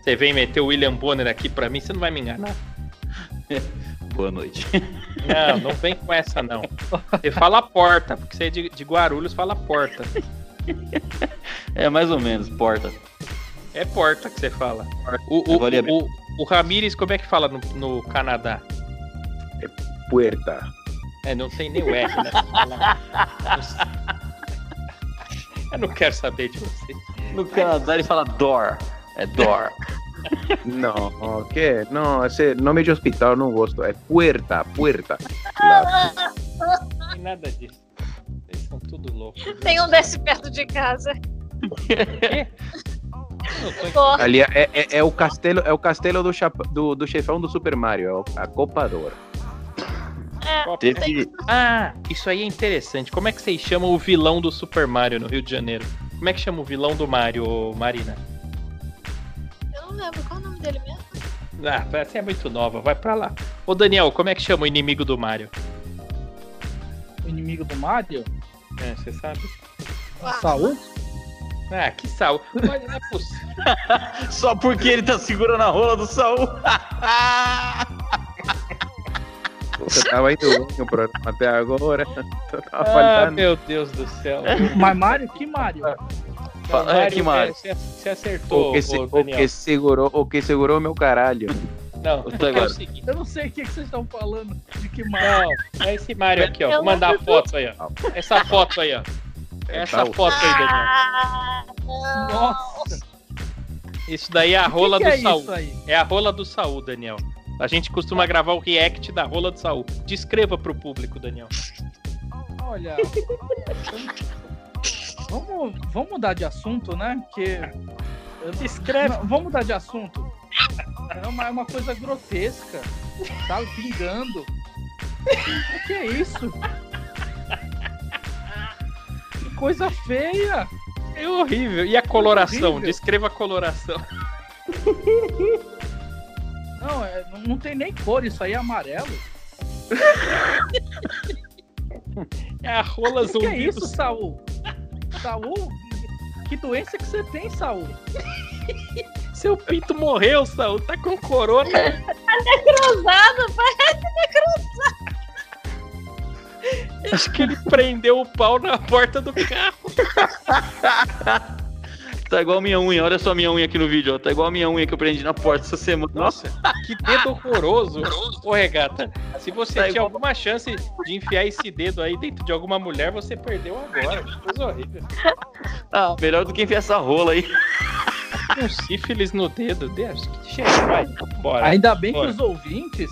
Você vem meter o William Bonner aqui pra mim, você não vai me enganar. Boa noite. Não, não vem com essa, não. Você fala porta, porque você é de, de Guarulhos, fala porta. É mais ou menos, porta. É porta que você fala. O, o, o, o Ramires, como é que fala no, no Canadá? Puerta. É, não tem nem o R, né? Eu não quero saber de você. No Canadá ele fala door. É door. Não, que? Não, esse nome de hospital eu não gosto. É puerta, puerta. Claro. Não tem nada disso. Vocês são tudo loucos. Tem um desse perto de casa. Ali é, é, é o castelo, é o castelo do, chapa, do, do chefão do Super Mario, é o- a Copa d'Or. É, Teve. Ah, isso aí é interessante. Como é que vocês chamam o vilão do Super Mario no Rio de Janeiro? Como é que chama o vilão do Mario, Marina? eu não lembro qual é o nome dele mesmo. Ah, você é muito nova, vai pra lá. Ô Daniel, como é que chama o inimigo do Mario? O inimigo do Mario, É, você sabe? Ah, Saúl, Ah, que sal. Mas não é possível. Só porque ele tá segurando a rola do Saul. Você tava indo bem o programa até agora. Tava Ah, meu Deus do céu. mas Mario, que Mario? Fala- é, que Mario? Você, você acertou, O que, se- o Daniel. que segurou, o que segurou meu caralho. Não, Tô é o seguinte. Eu não sei o que, que vocês estão falando. De que Mario? Não, é esse Mario aqui, ó. Eu Vou mandar a foto aí, ó. Essa foto aí, ó. Essa Tá o- foto aí, Daniel. Ah. Nossa. Isso daí é a rola o que do que é Saul. isso aí? É a rola do Saul, Daniel. A gente costuma gravar o react da rola do Saul. Descreva pro público, Daniel. Olha. vamos, vamos mudar de assunto, né? Que. eu não- vamos mudar de assunto. É uma, é uma coisa grotesca. Tá pingando. O que é isso? Que coisa feia! É horrível. E a coloração? horrível. Descreva a coloração. Não, é- não- não tem nem cor, isso aí é amarelo. É a rola O que, que é zumbi isso, do Saul? Saul? Que doença que você tem, Saul? Seu pinto morreu, Saul. Tá com corona. Cruzado, pai. Acho que ele prendeu o pau na porta do carro. Tá igual a minha unha, olha só a minha unha aqui no vídeo, ó. Tá igual a minha unha que eu prendi na porta essa semana. Nossa, que dedo horroroso. Ô, Regata, se você Tá tinha igual- alguma chance de enfiar esse dedo aí dentro de alguma mulher, você perdeu agora. Que coisa horrível. Ah, melhor do que enfiar essa rola aí. Um sífilis no dedo. Deus, que chega, vai. Bora. Ainda bem bora. que os ouvintes.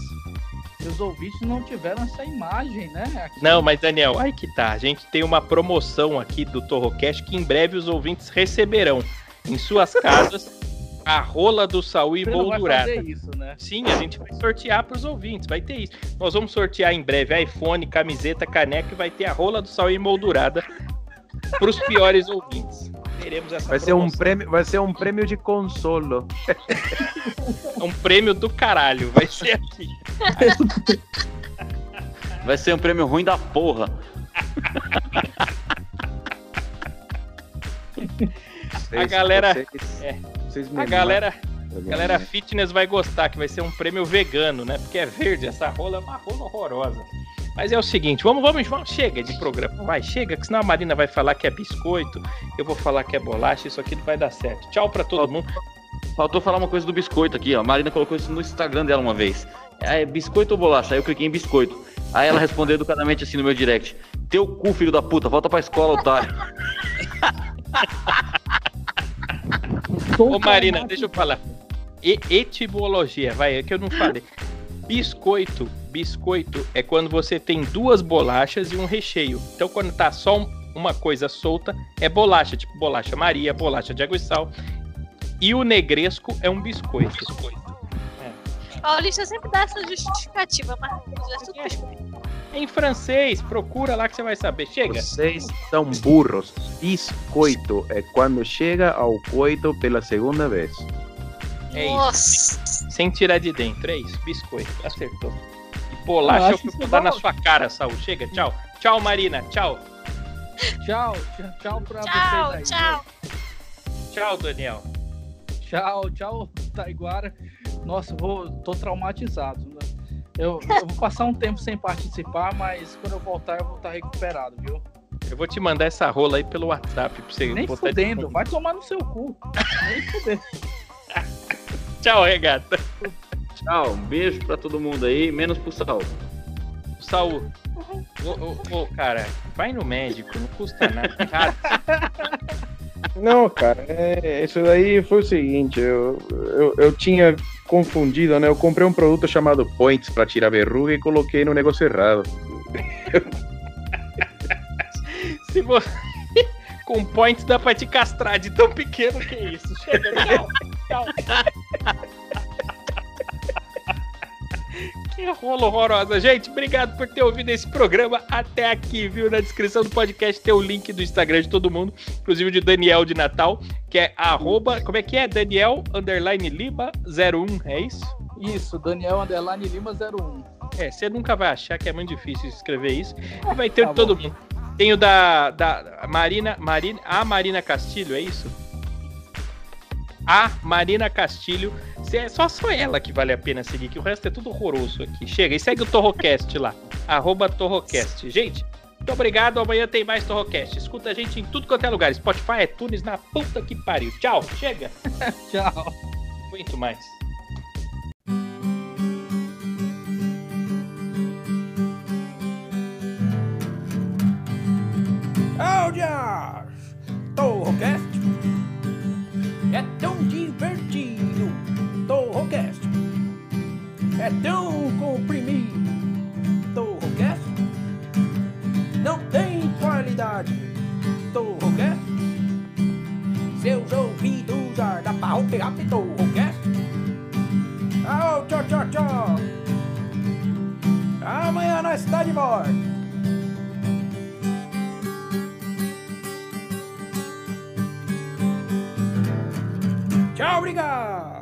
Os ouvintes não tiveram essa imagem, né? Aqui. Não, mas Daniel, aí que tá. A gente tem uma promoção aqui do Torrocast que em breve os ouvintes receberão em suas casas a rola do Saúl não vai moldurada. fazer isso, né? Sim, a gente vai sortear para os ouvintes, vai ter isso. Nós vamos sortear em breve iPhone, camiseta, caneca e vai ter a rola do Saúl moldurada para os piores ouvintes. Teremos essa Vai ser um promoção. prêmio, vai ser um prêmio de consolo. um prêmio do caralho, vai ser aqui. Vai ser um prêmio ruim da porra. Vocês- galera- vocês- é. vocês A galera, a galera fitness vai gostar, que vai ser um prêmio vegano, né? Porque é verde, essa rola é uma rola horrorosa. Mas é o seguinte, vamos, vamos, vamos, chega de programa, vai, chega, que senão a Marina vai falar que é biscoito, eu vou falar que é bolacha, isso aqui não vai dar certo. Tchau pra todo mundo. Faltou falar uma coisa do biscoito aqui, ó. A Marina colocou isso no Instagram dela uma vez. É biscoito ou bolacha? Aí eu cliquei em biscoito. Aí ela respondeu educadamente assim no meu direct: Teu cu, filho da puta, volta pra escola, otário. Ô Marina, deixa eu falar. E, etimologia, vai, é que eu não falei. Biscoito, biscoito é quando você tem duas bolachas e um recheio. Então quando tá só um- uma coisa solta, é bolacha, tipo bolacha Maria, bolacha de água e sal. E o negresco é um biscoito. Paulista sempre dá essa justificativa, mas é tudo biscoito. Em francês, procura lá que você vai saber. Chega. Vocês são burros. Biscoito é quando chega ao coito pela segunda vez. É isso. Nossa. Sem tirar de dentro, é isso. Biscoito. Acertou. E bolacha Eu vou dar na sua cara, Saul. Chega, tchau. Tchau, Marina. Tchau. Tchau, tchau, tchau pra Tchau, vocês aí. tchau. Tchau, Daniel. Tchau, tchau, Taiguara. Nossa, eu vou, tô traumatizado. né? Eu, eu vou passar um tempo sem participar, mas quando eu voltar eu vou estar recuperado, viu? Eu vou te mandar essa rola aí pelo WhatsApp pra você Nem botar de- fudendo, vai tomar no seu cu. Nem fudendo. Tchau, regata. Tchau, um beijo pra todo mundo aí, menos pro Saul. Saul. Ô, ô, ô, cara, vai no médico, não custa nada. Cara, Não, cara, é, isso daí foi o seguinte, eu, eu, eu tinha confundido, né? Eu comprei um produto chamado Points pra tirar verruga e coloquei no negócio errado. se você. Com points dá pra te castrar de tão pequeno que é isso. Chega, tchau. Tchau. Que rola horrorosa. Gente, obrigado por ter ouvido esse programa até aqui, viu? Na descrição do podcast tem o link do Instagram de todo mundo, inclusive de Daniel de Natal, que é arroba, como é que é? Daniel, underline Lima 01, é isso? Isso, Daniel Underline Lima 01. É, você nunca vai achar que é muito difícil escrever isso. E vai ter Tá de todo bom. mundo. Tem o da, da Marina, Marina, a Marina Castilho, é isso? A Marina Castilho. É só, só ela que vale a pena seguir, que o resto é tudo horroroso aqui. Chega e segue o Torrocast lá. Arroba Torrocast. Gente, muito obrigado. Amanhã tem mais Torrocast. Escuta a gente em tudo quanto é lugar. Spotify, iTunes, na puta que pariu. Tchau. Chega. Tchau. Muito mais. Áudias! Torrocast é tão divertido. Torrocast é tão comprimido. Torrocast não tem qualidade. Torrocast seus ouvidos pra pegar Torrocast. Au, tchau, tchau, tchau. Amanhã nós está de volta. Tchau, obrigado!